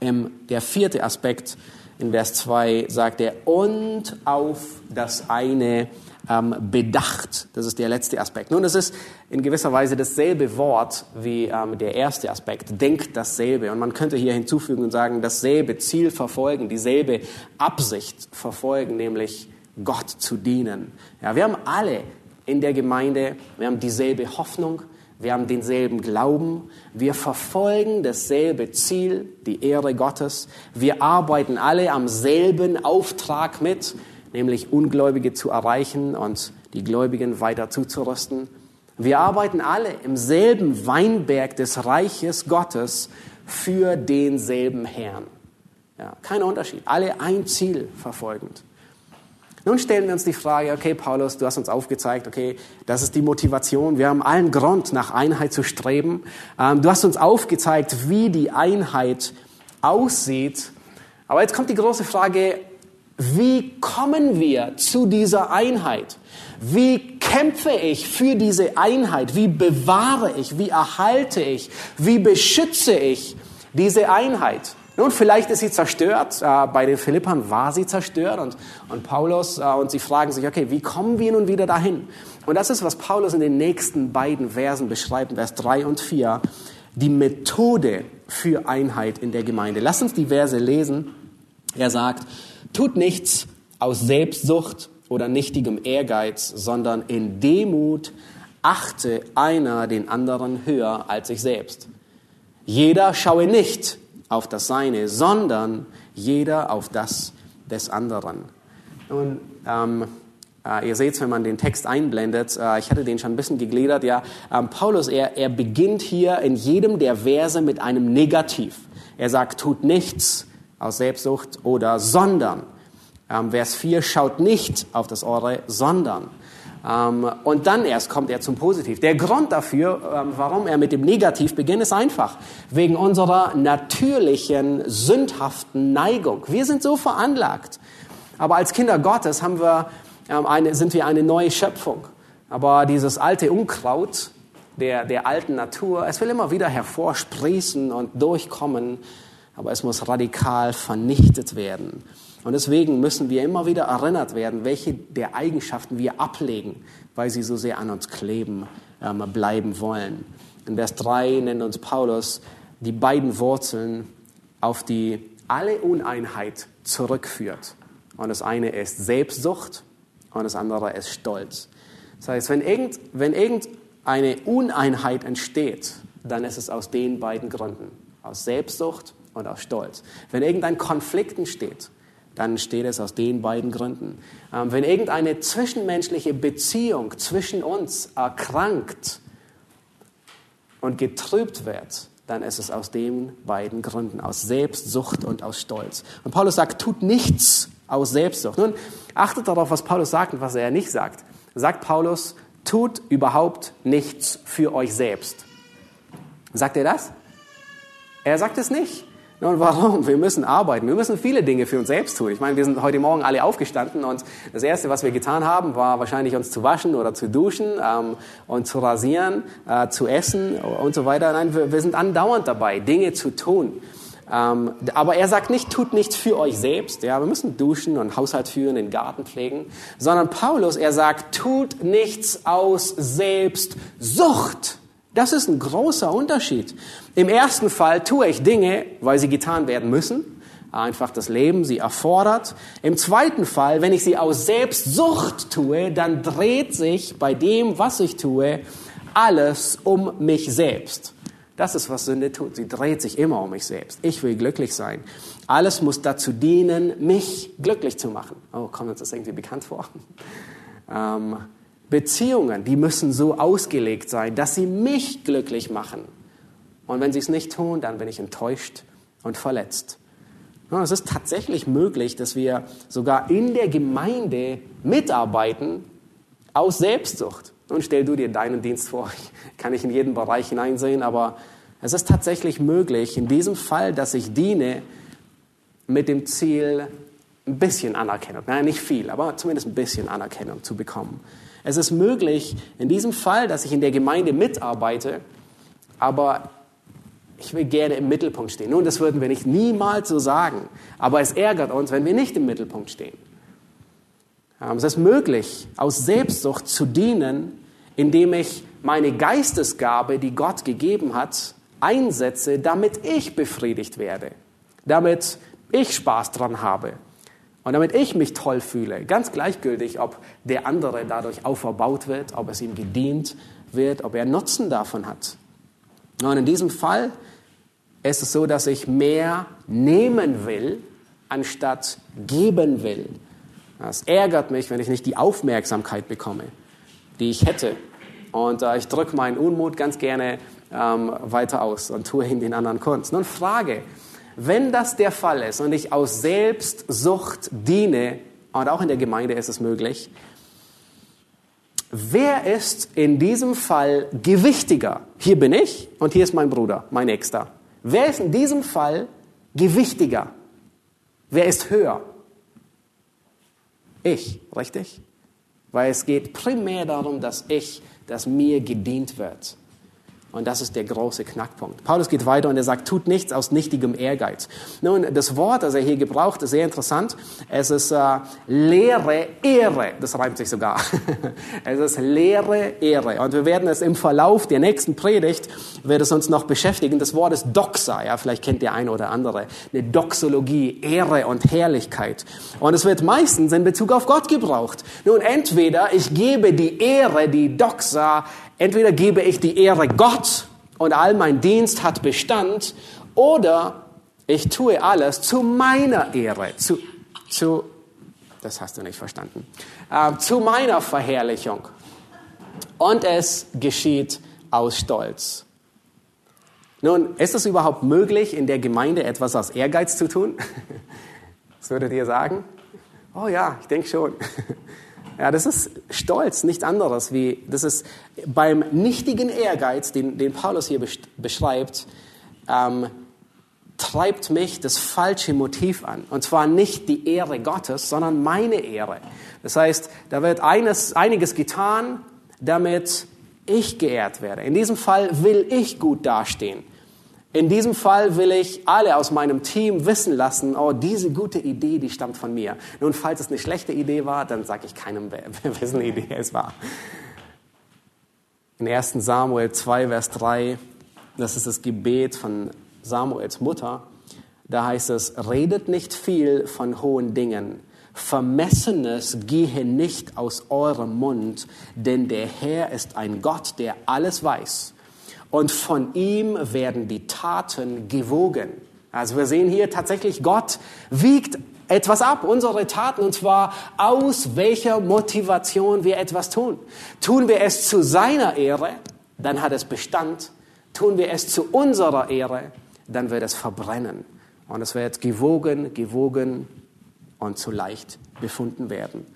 ähm, der vierte Aspekt in Vers 2 sagt er, und auf das eine ähm, bedacht. Das ist der letzte Aspekt. Nun, es ist in gewisser Weise dasselbe Wort wie ähm, der erste Aspekt. Denkt dasselbe. Und man könnte hier hinzufügen und sagen, dasselbe Ziel verfolgen, dieselbe Absicht verfolgen, nämlich Gott zu dienen. Ja, wir haben alle in der Gemeinde, wir haben dieselbe Hoffnung, wir haben denselben Glauben, wir verfolgen dasselbe Ziel, die Ehre Gottes, wir arbeiten alle am selben Auftrag mit, nämlich Ungläubige zu erreichen und die Gläubigen weiter zuzurüsten. Wir arbeiten alle im selben Weinberg des Reiches Gottes für denselben Herrn. Ja, kein Unterschied, alle ein Ziel verfolgend. Nun stellen wir uns die Frage, okay, Paulus, du hast uns aufgezeigt, okay, das ist die Motivation. Wir haben allen Grund, nach Einheit zu streben. Ähm, du hast uns aufgezeigt, wie die Einheit aussieht. Aber jetzt kommt die große Frage, wie kommen wir zu dieser Einheit? Wie kämpfe ich für diese Einheit? Wie bewahre ich? Wie erhalte ich? Wie beschütze ich diese Einheit? Nun, vielleicht ist sie zerstört. Äh, bei den Philippern war sie zerstört und, und Paulus, äh, und sie fragen sich, okay, wie kommen wir nun wieder dahin? Und das ist, was Paulus in den nächsten beiden Versen beschreibt, Vers 3 und 4, die Methode für Einheit in der Gemeinde. Lass uns die Verse lesen. Er sagt, tut nichts aus Selbstsucht oder nichtigem Ehrgeiz, sondern in Demut achte einer den anderen höher als sich selbst. Jeder schaue nicht auf das Seine, sondern jeder auf das des anderen. Und ähm, äh, ihr seht es, wenn man den Text einblendet, äh, ich hatte den schon ein bisschen gegliedert, ja, ähm, Paulus, er, er beginnt hier in jedem der Verse mit einem Negativ. Er sagt, tut nichts aus Selbstsucht oder sondern. Ähm, Vers 4 schaut nicht auf das Eure, sondern. Ähm, und dann erst kommt er zum Positiv. Der Grund dafür, ähm, warum er mit dem Negativ beginnt, ist einfach. Wegen unserer natürlichen, sündhaften Neigung. Wir sind so veranlagt. Aber als Kinder Gottes haben wir ähm, eine, sind wir eine neue Schöpfung. Aber dieses alte Unkraut der, der alten Natur, es will immer wieder hervorsprießen und durchkommen. Aber es muss radikal vernichtet werden. Und deswegen müssen wir immer wieder erinnert werden, welche der Eigenschaften wir ablegen, weil sie so sehr an uns kleben ähm, bleiben wollen. In Vers 3 nennt uns Paulus die beiden Wurzeln, auf die alle Uneinheit zurückführt. Und das eine ist Selbstsucht und das andere ist Stolz. Das heißt, wenn, irgend, wenn irgendeine Uneinheit entsteht, dann ist es aus den beiden Gründen, aus Selbstsucht und aus Stolz. Wenn irgendein Konflikt entsteht, dann steht es aus den beiden Gründen. Ähm, wenn irgendeine zwischenmenschliche Beziehung zwischen uns erkrankt und getrübt wird, dann ist es aus den beiden Gründen, aus Selbstsucht und aus Stolz. Und Paulus sagt, tut nichts aus Selbstsucht. Nun, achtet darauf, was Paulus sagt und was er nicht sagt. Sagt Paulus, tut überhaupt nichts für euch selbst. Sagt er das? Er sagt es nicht. Und warum? Wir müssen arbeiten. Wir müssen viele Dinge für uns selbst tun. Ich meine, wir sind heute Morgen alle aufgestanden und das Erste, was wir getan haben, war wahrscheinlich uns zu waschen oder zu duschen ähm, und zu rasieren, äh, zu essen und so weiter. Nein, wir, wir sind andauernd dabei, Dinge zu tun. Ähm, aber er sagt nicht, tut nichts für euch selbst. Ja, wir müssen duschen und Haushalt führen, den Garten pflegen. Sondern Paulus, er sagt, tut nichts aus Selbstsucht. Das ist ein großer Unterschied. Im ersten Fall tue ich Dinge, weil sie getan werden müssen. Einfach das Leben sie erfordert. Im zweiten Fall, wenn ich sie aus Selbstsucht tue, dann dreht sich bei dem, was ich tue, alles um mich selbst. Das ist, was Sünde tut. Sie dreht sich immer um mich selbst. Ich will glücklich sein. Alles muss dazu dienen, mich glücklich zu machen. Oh, kommt uns das irgendwie bekannt vor? Ähm, Beziehungen, die müssen so ausgelegt sein, dass sie mich glücklich machen Und wenn sie es nicht tun, dann bin ich enttäuscht und verletzt. Es ist tatsächlich möglich, dass wir sogar in der Gemeinde mitarbeiten aus Selbstsucht. Nun stell du dir deinen Dienst vor, ich kann ich in jeden Bereich hineinsehen, aber es ist tatsächlich möglich, in diesem Fall, dass ich diene, mit dem Ziel, ein bisschen Anerkennung, nein, nicht viel, aber zumindest ein bisschen Anerkennung zu bekommen. Es ist möglich, in diesem Fall, dass ich in der Gemeinde mitarbeite, aber ich will gerne im Mittelpunkt stehen. Nun, das würden wir nicht niemals so sagen, aber es ärgert uns, wenn wir nicht im Mittelpunkt stehen. Es ist möglich, aus Selbstsucht zu dienen, indem ich meine Geistesgabe, die Gott gegeben hat, einsetze, damit ich befriedigt werde, damit ich Spaß dran habe und damit ich mich toll fühle. Ganz gleichgültig, ob der andere dadurch auferbaut wird, ob es ihm gedient wird, ob er Nutzen davon hat. Und in diesem Fall ist es so, dass ich mehr nehmen will, anstatt geben will. Das ärgert mich, wenn ich nicht die Aufmerksamkeit bekomme, die ich hätte. Und äh, ich drücke meinen Unmut ganz gerne ähm, weiter aus und tue ihn den anderen Kunst. Nun Frage, wenn das der Fall ist und ich aus Selbstsucht diene, und auch in der Gemeinde ist es möglich, wer ist in diesem Fall gewichtiger? Hier bin ich und hier ist mein Bruder, mein Nächster. Wer ist in diesem Fall gewichtiger? Wer ist höher? Ich, richtig? Weil es geht primär darum, dass ich, dass mir gedient wird. Und das ist der große Knackpunkt. Paulus geht weiter und er sagt, tut nichts aus nichtigem Ehrgeiz. Nun, das Wort, das er hier gebraucht, ist sehr interessant. Es ist äh, leere Ehre. Das reimt sich sogar. es ist leere Ehre. Und wir werden es im Verlauf der nächsten Predigt, wird es uns noch beschäftigen. Das Wort ist Doxa. Ja, vielleicht kennt der eine oder andere. Eine Doxologie, Ehre und Herrlichkeit. Und es wird meistens in Bezug auf Gott gebraucht. Nun, entweder ich gebe die Ehre, die Doxa, Entweder gebe ich die Ehre Gott und all mein Dienst hat Bestand, oder ich tue alles zu meiner Ehre, zu, zu das hast du nicht verstanden, äh, zu meiner Verherrlichung. Und es geschieht aus Stolz. Nun, ist es überhaupt möglich, in der Gemeinde etwas aus Ehrgeiz zu tun? Was würdet ihr sagen? Oh ja, ich denke schon. Ja, das ist Stolz, nichts anderes wie, das ist beim nichtigen Ehrgeiz, den, den Paulus hier beschreibt, ähm, treibt mich das falsche Motiv an. Und zwar nicht die Ehre Gottes, sondern meine Ehre. Das heißt, da wird eines, einiges getan, damit ich geehrt werde. In diesem Fall will ich gut dastehen. In diesem Fall will ich alle aus meinem Team wissen lassen, oh, diese gute Idee, die stammt von mir. Nun, falls es eine schlechte Idee war, dann sage ich keinem, wessen Idee es war. In 1 Samuel 2, Vers 3, das ist das Gebet von Samuels Mutter, da heißt es, redet nicht viel von hohen Dingen, Vermessenes gehe nicht aus eurem Mund, denn der Herr ist ein Gott, der alles weiß und von ihm werden die Taten gewogen. Also wir sehen hier tatsächlich, Gott wiegt etwas ab, unsere Taten, und zwar aus welcher Motivation wir etwas tun. Tun wir es zu seiner Ehre, dann hat es Bestand. Tun wir es zu unserer Ehre, dann wird es verbrennen. Und es wird gewogen, gewogen und zu leicht befunden werden.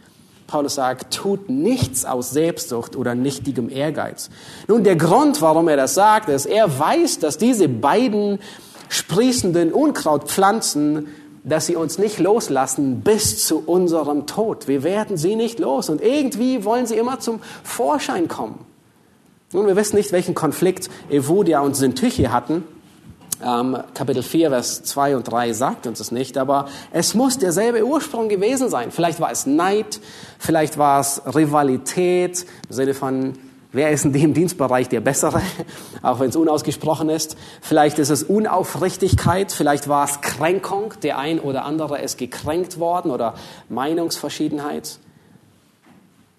Paulus sagt, tut nichts aus Selbstsucht oder nichtigem Ehrgeiz. Nun, der Grund, warum er das sagt, ist, er weiß, dass diese beiden sprießenden Unkrautpflanzen, dass sie uns nicht loslassen bis zu unserem Tod. Wir werden sie nicht los und irgendwie wollen sie immer zum Vorschein kommen. Nun, wir wissen nicht, welchen Konflikt Evodia und Syntyche hatten. Ähm, Kapitel 4, Vers 2 und 3 sagt uns es nicht, aber es muss derselbe Ursprung gewesen sein. Vielleicht war es Neid, vielleicht war es Rivalität im Sinne von, wer ist in dem Dienstbereich der Bessere, auch wenn es unausgesprochen ist. Vielleicht ist es Unaufrichtigkeit, vielleicht war es Kränkung, der ein oder andere ist gekränkt worden oder Meinungsverschiedenheit.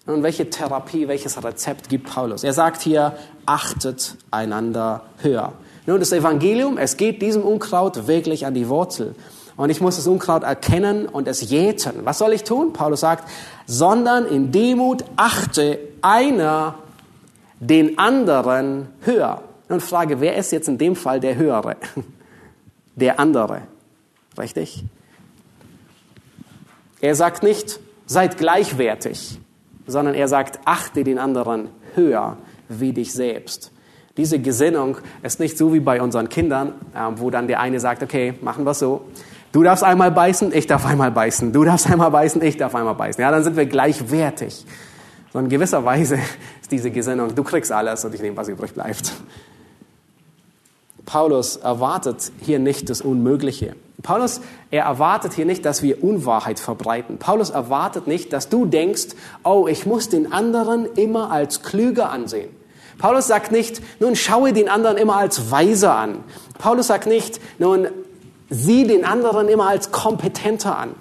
Und welche Therapie, welches Rezept gibt Paulus? Er sagt hier, achtet einander höher. Nun, das Evangelium, es geht diesem Unkraut wirklich an die Wurzel. Und ich muss das Unkraut erkennen und es jäten. Was soll ich tun? Paulus sagt, sondern in Demut achte einer den anderen höher. Nun frage, wer ist jetzt in dem Fall der Höhere? Der andere. Richtig? Er sagt nicht, seid gleichwertig, sondern er sagt, achte den anderen höher wie dich selbst. Diese Gesinnung ist nicht so wie bei unseren Kindern, ähm, wo dann der eine sagt, okay, machen wir es so. Du darfst einmal beißen, ich darf einmal beißen. Du darfst einmal beißen, ich darf einmal beißen. Ja, dann sind wir gleichwertig. So in gewisser Weise ist diese Gesinnung, du kriegst alles und ich nehme, was übrig bleibt. Paulus erwartet hier nicht das Unmögliche. Paulus, er erwartet hier nicht, dass wir Unwahrheit verbreiten. Paulus erwartet nicht, dass du denkst, oh, ich muss den anderen immer als klüger ansehen. Paulus sagt nicht, nun schaue den anderen immer als weiser an. Paulus sagt nicht, nun sieh den anderen immer als kompetenter an.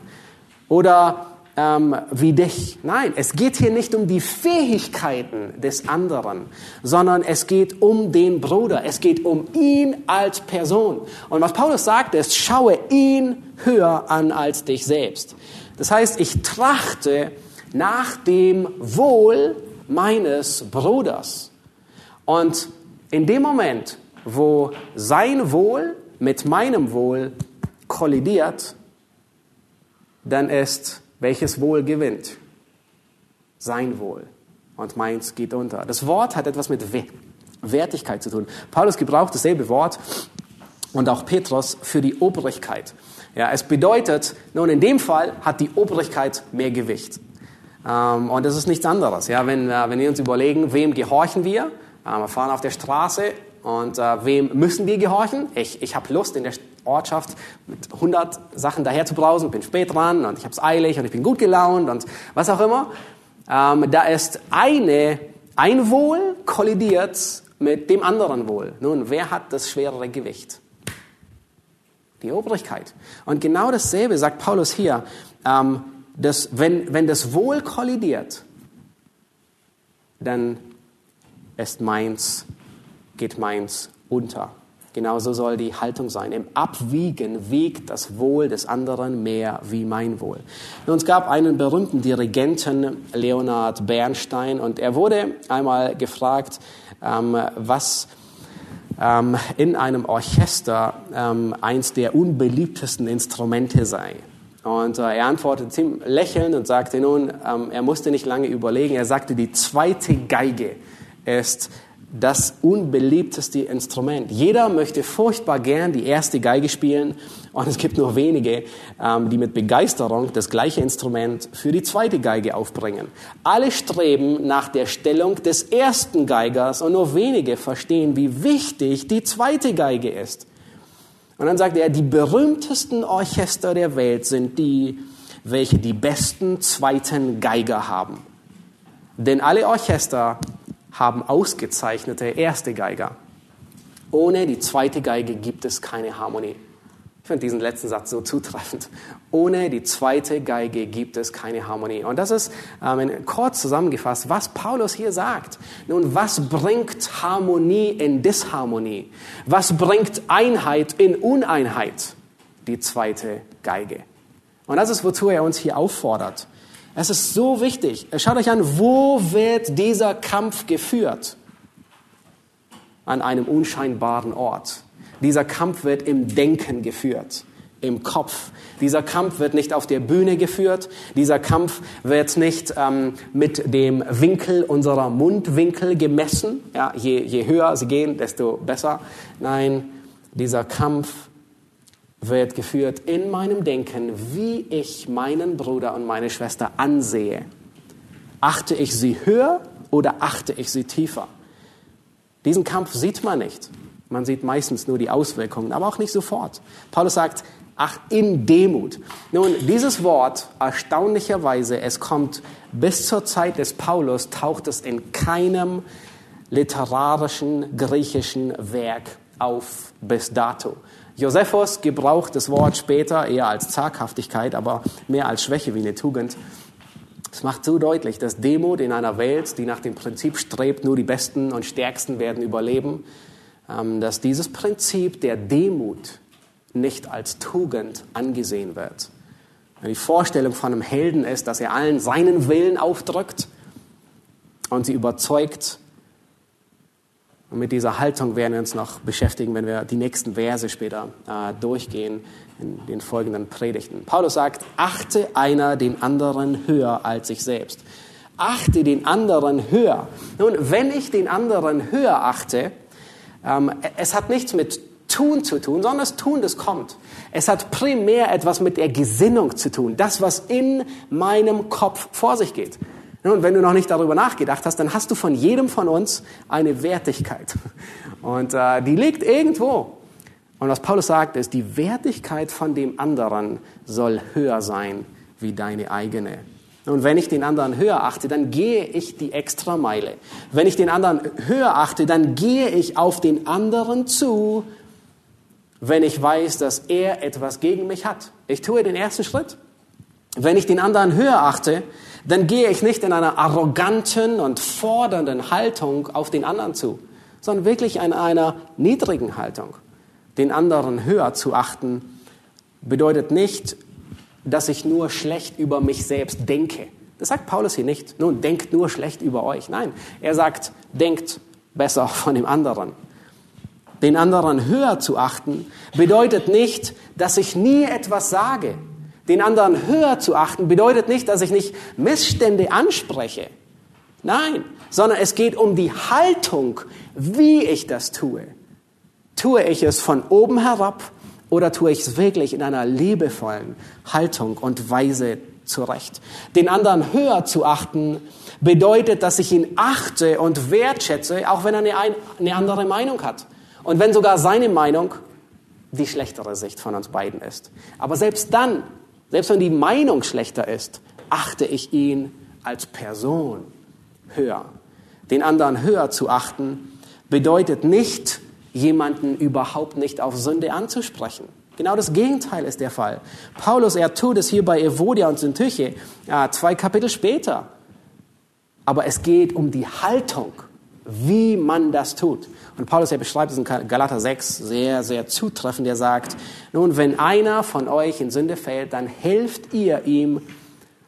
Oder ähm, wie dich. Nein, es geht hier nicht um die Fähigkeiten des anderen, sondern es geht um den Bruder. Es geht um ihn als Person. Und was Paulus sagt ist, schaue ihn höher an als dich selbst. Das heißt, ich trachte nach dem Wohl meines Bruders. Und in dem Moment, wo sein Wohl mit meinem Wohl kollidiert, dann ist welches Wohl gewinnt? Sein Wohl. Und meins geht unter. Das Wort hat etwas mit Wertigkeit zu tun. Paulus gebraucht dasselbe Wort und auch Petrus für die Obrigkeit. Ja, es bedeutet, nun in dem Fall hat die Obrigkeit mehr Gewicht. Ähm, und das ist nichts anderes. Ja, wenn, äh, wenn wir uns überlegen, wem gehorchen wir? Äh, wir fahren auf der Straße und äh, wem müssen wir gehorchen? Ich, ich habe Lust, in der Ortschaft mit 100 Sachen daher zu brausen, bin spät dran und ich habe es eilig und ich bin gut gelaunt und was auch immer. Ähm, da ist eine, ein Wohl kollidiert mit dem anderen Wohl. Nun, wer hat das schwerere Gewicht? Die Obrigkeit. Und genau dasselbe sagt Paulus hier, ähm, dass wenn, wenn das Wohl kollidiert, dann ist meins, geht meins unter. Genauso soll die Haltung sein. Im Abwiegen wiegt das Wohl des anderen mehr wie mein Wohl. Und es gab einen berühmten Dirigenten, Leonard Bernstein, und er wurde einmal gefragt, ähm, was ähm, in einem Orchester ähm, eins der unbeliebtesten Instrumente sei. Und äh, er antwortete ziemlich lächelnd und sagte nun, ähm, er musste nicht lange überlegen. Er sagte, die zweite Geige ist das unbeliebteste Instrument. Jeder möchte furchtbar gern die erste Geige spielen und es gibt nur wenige, ähm, die mit Begeisterung das gleiche Instrument für die zweite Geige aufbringen. Alle streben nach der Stellung des ersten Geigers und nur wenige verstehen, wie wichtig die zweite Geige ist. Und dann sagt er, die berühmtesten Orchester der Welt sind die, welche die besten zweiten Geiger haben. Denn alle Orchester haben ausgezeichnete erste Geiger. Ohne die zweite Geige gibt es keine Harmonie. Ich finde diesen letzten Satz so zutreffend. Ohne die zweite Geige gibt es keine Harmonie. Und das ist ähm, kurz zusammengefasst, was Paulus hier sagt. Nun, was bringt Harmonie in Disharmonie? Was bringt Einheit in Uneinheit? Die zweite Geige. Und das ist, wozu er uns hier auffordert. Es ist so wichtig. Schaut euch an, wo wird dieser Kampf geführt? An einem unscheinbaren Ort. Dieser Kampf wird im Denken geführt, im Kopf. Dieser Kampf wird nicht auf der Bühne geführt. Dieser Kampf wird nicht ähm, mit dem Winkel unserer Mundwinkel gemessen. Ja, je, je höher sie gehen, desto besser. Nein, dieser Kampf wird geführt in meinem Denken, wie ich meinen Bruder und meine Schwester ansehe. Achte ich sie höher oder achte ich sie tiefer? Diesen Kampf sieht man nicht. Man sieht meistens nur die Auswirkungen, aber auch nicht sofort. Paulus sagt, ach, in Demut. Nun, dieses Wort, erstaunlicherweise, es kommt bis zur Zeit des Paulus, taucht es in keinem literarischen griechischen Werk auf bis dato. Josephus gebraucht das Wort später eher als Zaghaftigkeit, aber mehr als Schwäche wie eine Tugend. Es macht so deutlich, dass Demut in einer Welt, die nach dem Prinzip strebt, nur die Besten und Stärksten werden überleben, ähm, dass dieses Prinzip der Demut nicht als Tugend angesehen wird. Die Vorstellung von einem Helden ist, dass er allen seinen Willen aufdrückt und sie überzeugt, Und mit dieser Haltung werden wir uns noch beschäftigen, wenn wir die nächsten Verse später äh, durchgehen in den folgenden Predigten. Paulus sagt, achte einer den anderen höher als sich selbst. Achte den anderen höher. Nun, wenn ich den anderen höher achte, ähm, es hat nichts mit Tun zu tun, sondern das Tun, das kommt. Es hat primär etwas mit der Gesinnung zu tun, das, was in meinem Kopf vor sich geht. Und wenn du noch nicht darüber nachgedacht hast, dann hast du von jedem von uns eine Wertigkeit. Und äh, die liegt irgendwo. Und was Paulus sagt, ist, die Wertigkeit von dem anderen soll höher sein wie deine eigene. Und wenn ich den anderen höher achte, dann gehe ich die Extrameile. Wenn ich den anderen höher achte, dann gehe ich auf den anderen zu, wenn ich weiß, dass er etwas gegen mich hat. Ich tue den ersten Schritt. Wenn ich den anderen höher achte, dann gehe ich nicht in einer arroganten und fordernden Haltung auf den anderen zu, sondern wirklich in einer niedrigen Haltung. Den anderen höher zu achten bedeutet nicht, dass ich nur schlecht über mich selbst denke. Das sagt Paulus hier nicht. Nun, denkt nur schlecht über euch. Nein, er sagt, denkt besser von dem anderen. Den anderen höher zu achten bedeutet nicht, dass ich nie etwas sage, den anderen höher zu achten bedeutet nicht, dass ich nicht Missstände anspreche. Nein, sondern es geht um die Haltung, wie ich das tue. Tue ich es von oben herab oder tue ich es wirklich in einer liebevollen Haltung und Weise zurecht? Den anderen höher zu achten bedeutet, dass ich ihn achte und wertschätze, auch wenn er eine, eine andere Meinung hat. Und wenn sogar seine Meinung die schlechtere Sicht von uns beiden ist. Aber selbst dann selbst wenn die Meinung schlechter ist, achte ich ihn als Person höher. Den anderen höher zu achten bedeutet nicht, jemanden überhaupt nicht auf Sünde anzusprechen. Genau das Gegenteil ist der Fall. Paulus, er tut es hier bei Evodia und Syntyche, ja, zwei Kapitel später. Aber es geht um die Haltung, wie man das tut. Und Paulus, er beschreibt es in Galater 6 sehr, sehr zutreffend. Er sagt, nun, wenn einer von euch in Sünde fällt, dann helft ihr ihm.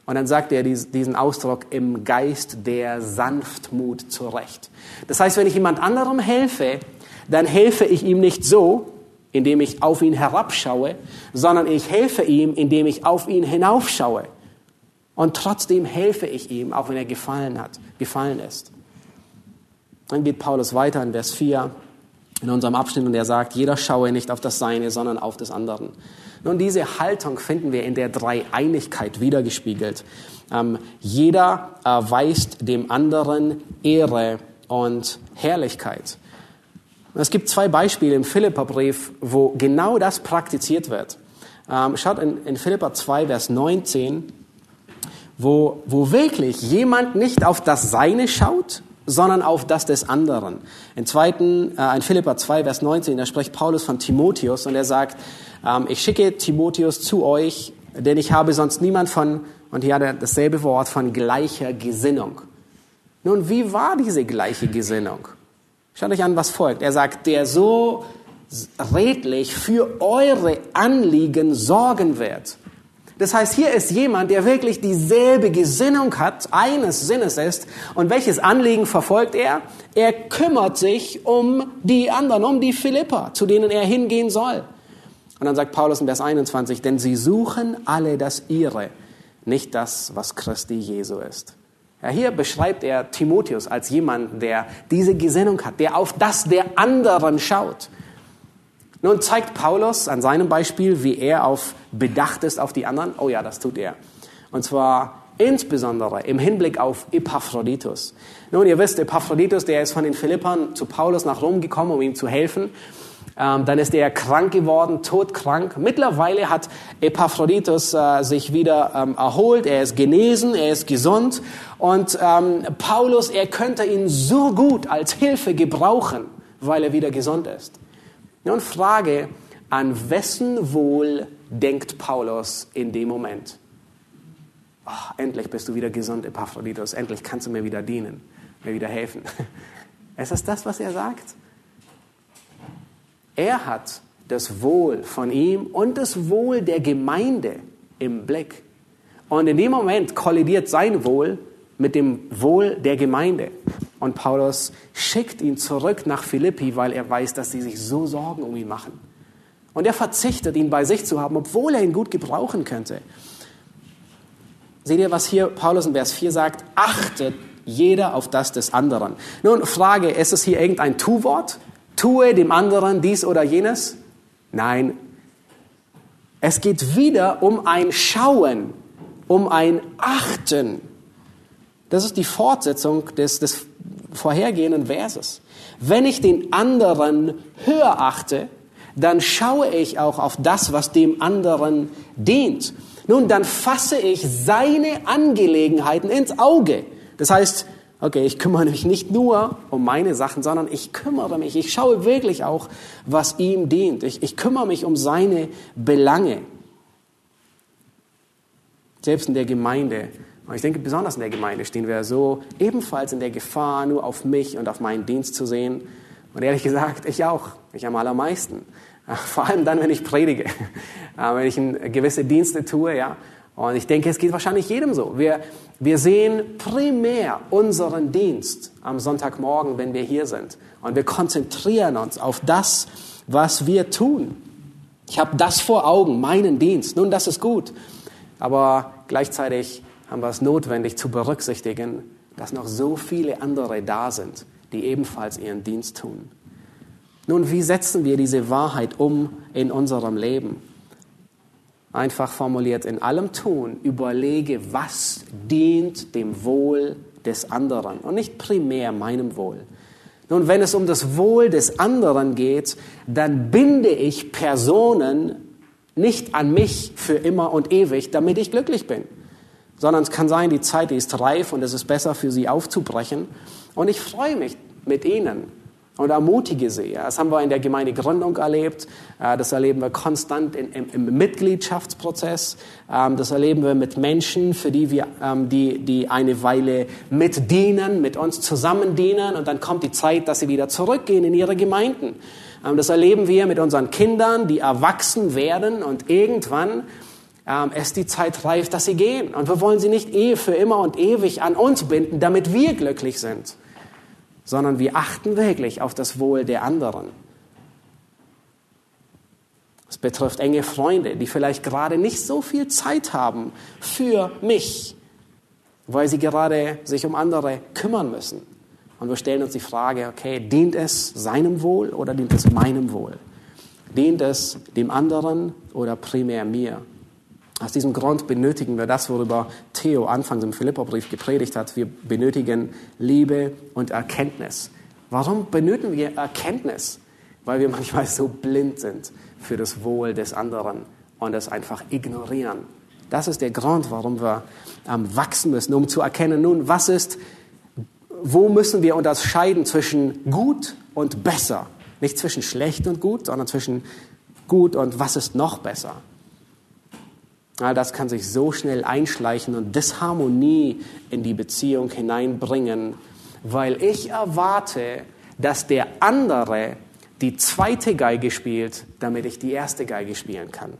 Und dann sagt er diesen Ausdruck im Geist der Sanftmut zurecht. Das heißt, wenn ich jemand anderem helfe, dann helfe ich ihm nicht so, indem ich auf ihn herabschaue, sondern ich helfe ihm, indem ich auf ihn hinaufschaue. Und trotzdem helfe ich ihm, auch wenn er gefallen hat, gefallen ist. Dann geht Paulus weiter in Vers 4 in unserem Abschnitt und er sagt, jeder schaue nicht auf das Seine, sondern auf des anderen. Nun, diese Haltung finden wir in der Dreieinigkeit wiedergespiegelt. Ähm, jeder erweist dem anderen Ehre und Herrlichkeit. Es gibt zwei Beispiele im Philipperbrief, wo genau das praktiziert wird. Ähm, schaut in, in Philipper 2, Vers 19, wo, wo wirklich jemand nicht auf das Seine schaut, sondern auf das des anderen. In, zweiten, äh, in Philippa 2, Vers 19, da spricht Paulus von Timotheus und er sagt, ähm, ich schicke Timotheus zu euch, denn ich habe sonst niemand von, und hier hat er dasselbe Wort, von gleicher Gesinnung. Nun, wie war diese gleiche Gesinnung? Schaut euch an, was folgt. Er sagt, der so redlich für eure Anliegen sorgen wird. Das heißt, hier ist jemand, der wirklich dieselbe Gesinnung hat, eines Sinnes ist. Und welches Anliegen verfolgt er? Er kümmert sich um die anderen, um die Philipper, zu denen er hingehen soll. Und dann sagt Paulus in Vers 21, denn sie suchen alle das ihre, nicht das, was Christi Jesu ist. Ja, hier beschreibt er Timotheus als jemand, der diese Gesinnung hat, der auf das der anderen schaut. Nun zeigt Paulus an seinem Beispiel, wie er auf bedacht ist auf die anderen. Oh ja, das tut er. Und zwar insbesondere im Hinblick auf Epaphroditus. Nun, ihr wisst, Epaphroditus, der ist von den Philippern zu Paulus nach Rom gekommen, um ihm zu helfen. Ähm, dann ist er krank geworden, todkrank. Mittlerweile hat Epaphroditus äh, sich wieder ähm, erholt, er ist genesen, er ist gesund. Und ähm, Paulus, er könnte ihn so gut als Hilfe gebrauchen, weil er wieder gesund ist. Nun Frage, an wessen Wohl denkt Paulus in dem Moment? Oh, endlich bist du wieder gesund, Epaphroditus. Endlich kannst du mir wieder dienen, mir wieder helfen. Ist das das, was er sagt? Er hat das Wohl von ihm und das Wohl der Gemeinde im Blick. Und in dem Moment kollidiert sein Wohl mit dem Wohl der Gemeinde. Und Paulus schickt ihn zurück nach Philippi, weil er weiß, dass sie sich so Sorgen um ihn machen. Und er verzichtet, ihn bei sich zu haben, obwohl er ihn gut gebrauchen könnte. Seht ihr, was hier Paulus in Vers 4 sagt? Achtet jeder auf das des anderen. Nun, Frage, ist es hier irgendein Tu-Wort? Tue dem anderen dies oder jenes? Nein. Es geht wieder um ein Schauen, um ein Achten. Das ist die Fortsetzung des, des vorhergehenden Verses. Wenn ich den anderen höher achte, dann schaue ich auch auf das, was dem anderen dient. Nun, dann fasse ich seine Angelegenheiten ins Auge. Das heißt, okay, ich kümmere mich nicht nur um meine Sachen, sondern ich kümmere mich, ich schaue wirklich auch, was ihm dient. Ich, ich kümmere mich um seine Belange. Selbst in der Gemeinde und ich denke, besonders in der Gemeinde stehen wir so ebenfalls in der Gefahr, nur auf mich und auf meinen Dienst zu sehen. Und ehrlich gesagt, ich auch. Ich am allermeisten. Vor allem dann, wenn ich predige. Wenn ich gewisse Dienste tue, ja. Und ich denke, es geht wahrscheinlich jedem so. Wir, wir sehen primär unseren Dienst am Sonntagmorgen, wenn wir hier sind. Und wir konzentrieren uns auf das, was wir tun. Ich habe das vor Augen, meinen Dienst. Nun, das ist gut. Aber gleichzeitig haben wir es notwendig zu berücksichtigen, dass noch so viele andere da sind, die ebenfalls ihren Dienst tun. Nun, wie setzen wir diese Wahrheit um in unserem Leben? Einfach formuliert, in allem Tun überlege, was dient dem Wohl des anderen und nicht primär meinem Wohl. Nun, wenn es um das Wohl des anderen geht, dann binde ich Personen nicht an mich für immer und ewig, damit ich glücklich bin sondern es kann sein, die Zeit die ist reif und es ist besser für sie aufzubrechen. Und ich freue mich mit ihnen und ermutige sie. Das haben wir in der Gemeindegründung erlebt. Äh, das erleben wir konstant im, Mitgliedschaftsprozess. Ähm, das erleben wir mit Menschen, für die wir, ähm, die, die eine Weile mitdienen, mit uns zusammen dienen. Und dann kommt die Zeit, dass sie wieder zurückgehen in ihre Gemeinden. Ähm, das erleben wir mit unseren Kindern, die erwachsen werden und irgendwann ähm, es die Zeit reif, dass sie gehen. Und wir wollen sie nicht eh für immer und ewig an uns binden, damit wir glücklich sind, sondern wir achten wirklich auf das Wohl der anderen. Es betrifft enge Freunde, die vielleicht gerade nicht so viel Zeit haben für mich, weil sie gerade sich um andere kümmern müssen. Und wir stellen uns die Frage, okay, dient es seinem Wohl oder dient es meinem Wohl? Dient es dem anderen oder primär mir? Aus diesem Grund benötigen wir das, worüber Theo anfangs im Philipperbrief gepredigt hat. Wir benötigen Liebe und Erkenntnis. Warum benötigen wir Erkenntnis? Weil wir manchmal so blind sind für das Wohl des anderen und es einfach ignorieren. Das ist der Grund, warum wir ähm, wachsen müssen, um zu erkennen, nun, was ist, wo müssen wir unterscheiden zwischen gut und besser? Nicht zwischen schlecht und gut, sondern zwischen gut und was ist noch besser? All das kann sich so schnell einschleichen und Disharmonie in die Beziehung hineinbringen, weil ich erwarte, dass der andere die zweite Geige spielt, damit ich die erste Geige spielen kann.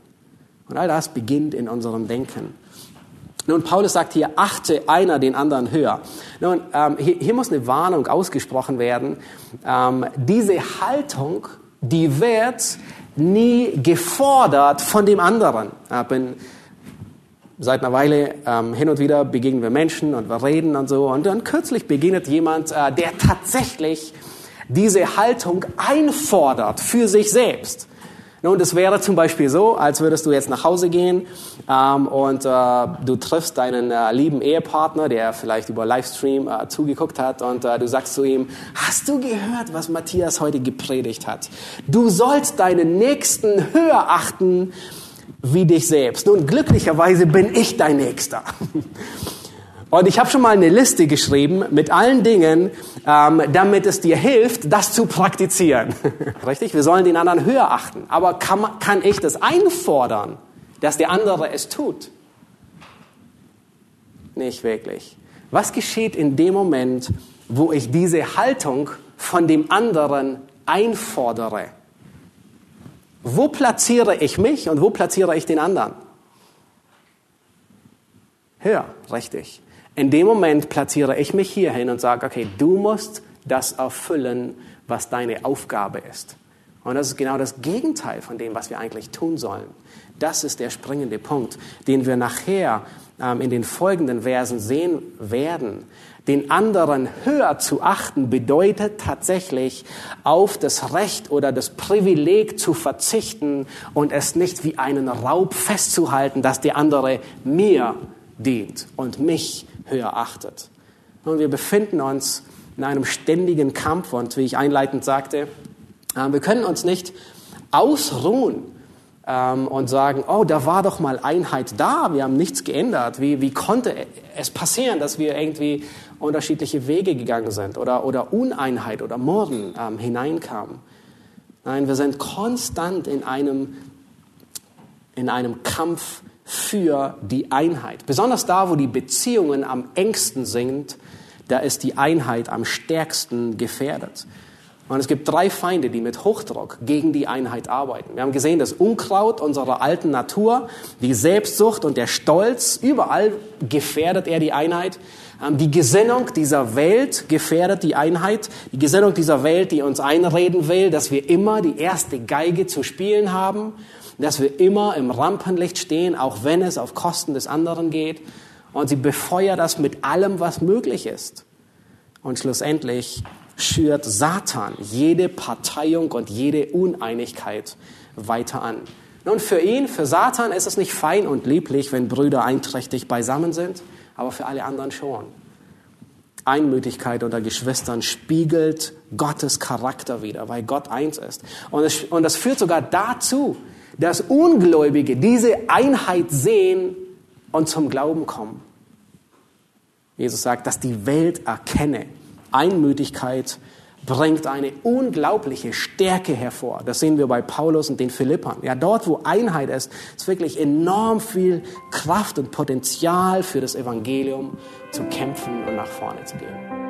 Und all das beginnt in unserem Denken. Nun, Paulus sagt hier, achte einer den anderen höher. Nun, ähm, hier, hier, muss eine Warnung ausgesprochen werden. Ähm, diese Haltung, die wird nie gefordert von dem anderen. Ich bin seit einer Weile ähm, hin und wieder begegnen wir Menschen und wir reden und so. Und dann kürzlich begegnet jemand, äh, der tatsächlich diese Haltung einfordert für sich selbst. Nun, das wäre zum Beispiel so, als würdest du jetzt nach Hause gehen ähm, und äh, du triffst deinen äh, lieben Ehepartner, der vielleicht über Livestream äh, zugeguckt hat und äh, du sagst zu ihm, hast du gehört, was Matthias heute gepredigt hat? Du sollst deinen Nächsten höher achten wie dich selbst. Nun, glücklicherweise bin ich dein Nächster. Und ich habe schon mal eine Liste geschrieben mit allen Dingen, ähm, damit es dir hilft, das zu praktizieren. Richtig? Wir sollen den anderen höher achten. Aber kann, kann ich das einfordern, dass der andere es tut? Nicht wirklich. Was geschieht in dem Moment, wo ich diese Haltung von dem anderen einfordere? Wo platziere ich mich und wo platziere ich den anderen? Höher, richtig. In dem Moment platziere ich mich hierhin und sage, okay, du musst das erfüllen, was deine Aufgabe ist. Und das ist genau das Gegenteil von dem, was wir eigentlich tun sollen. Das ist der springende Punkt, den wir nachher ähm, in den folgenden Versen sehen werden. Den anderen höher zu achten bedeutet tatsächlich auf das Recht oder das Privileg zu verzichten und es nicht wie einen Raub festzuhalten, dass der andere mir dient und mich höher achtet. Und wir befinden uns in einem ständigen Kampf und wie ich einleitend sagte, äh, wir können uns nicht ausruhen ähm, und sagen, oh, da war doch mal Einheit da, wir haben nichts geändert. Wie, wie konnte es passieren, dass wir irgendwie unterschiedliche Wege gegangen sind oder, oder Uneinheit oder Morden ähm, hineinkamen? Nein, wir sind konstant in einem, in einem Kampf für die Einheit. Besonders da, wo die Beziehungen am engsten sind, da ist die Einheit am stärksten gefährdet. Und es gibt drei Feinde, die mit Hochdruck gegen die Einheit arbeiten. Wir haben gesehen, das Unkraut unserer alten Natur, die Selbstsucht und der Stolz, überall gefährdet er die Einheit. Ähm, die Gesinnung dieser Welt gefährdet die Einheit. Die Gesinnung dieser Welt, die uns einreden will, dass wir immer die erste Geige zu spielen haben, dass wir immer im Rampenlicht stehen, auch wenn es auf Kosten des anderen geht. Und sie befeuert das mit allem, was möglich ist. Und schlussendlich schürt Satan jede Parteiung und jede Uneinigkeit weiter an. Nun, für ihn, für Satan ist es nicht fein und lieblich, wenn Brüder einträchtig beisammen sind, aber für alle anderen schon. Einmütigkeit unter Geschwistern spiegelt Gottes Charakter wider, weil Gott eins ist. Und, es, und das führt sogar dazu, dass Ungläubige diese Einheit sehen und zum Glauben kommen. Jesus sagt, dass die Welt erkenne, Einmütigkeit bringt eine unglaubliche Stärke hervor. Das sehen wir bei Paulus und den Philippern. Ja, dort, wo Einheit ist, ist wirklich enorm viel Kraft und Potenzial für das Evangelium zu kämpfen und nach vorne zu gehen.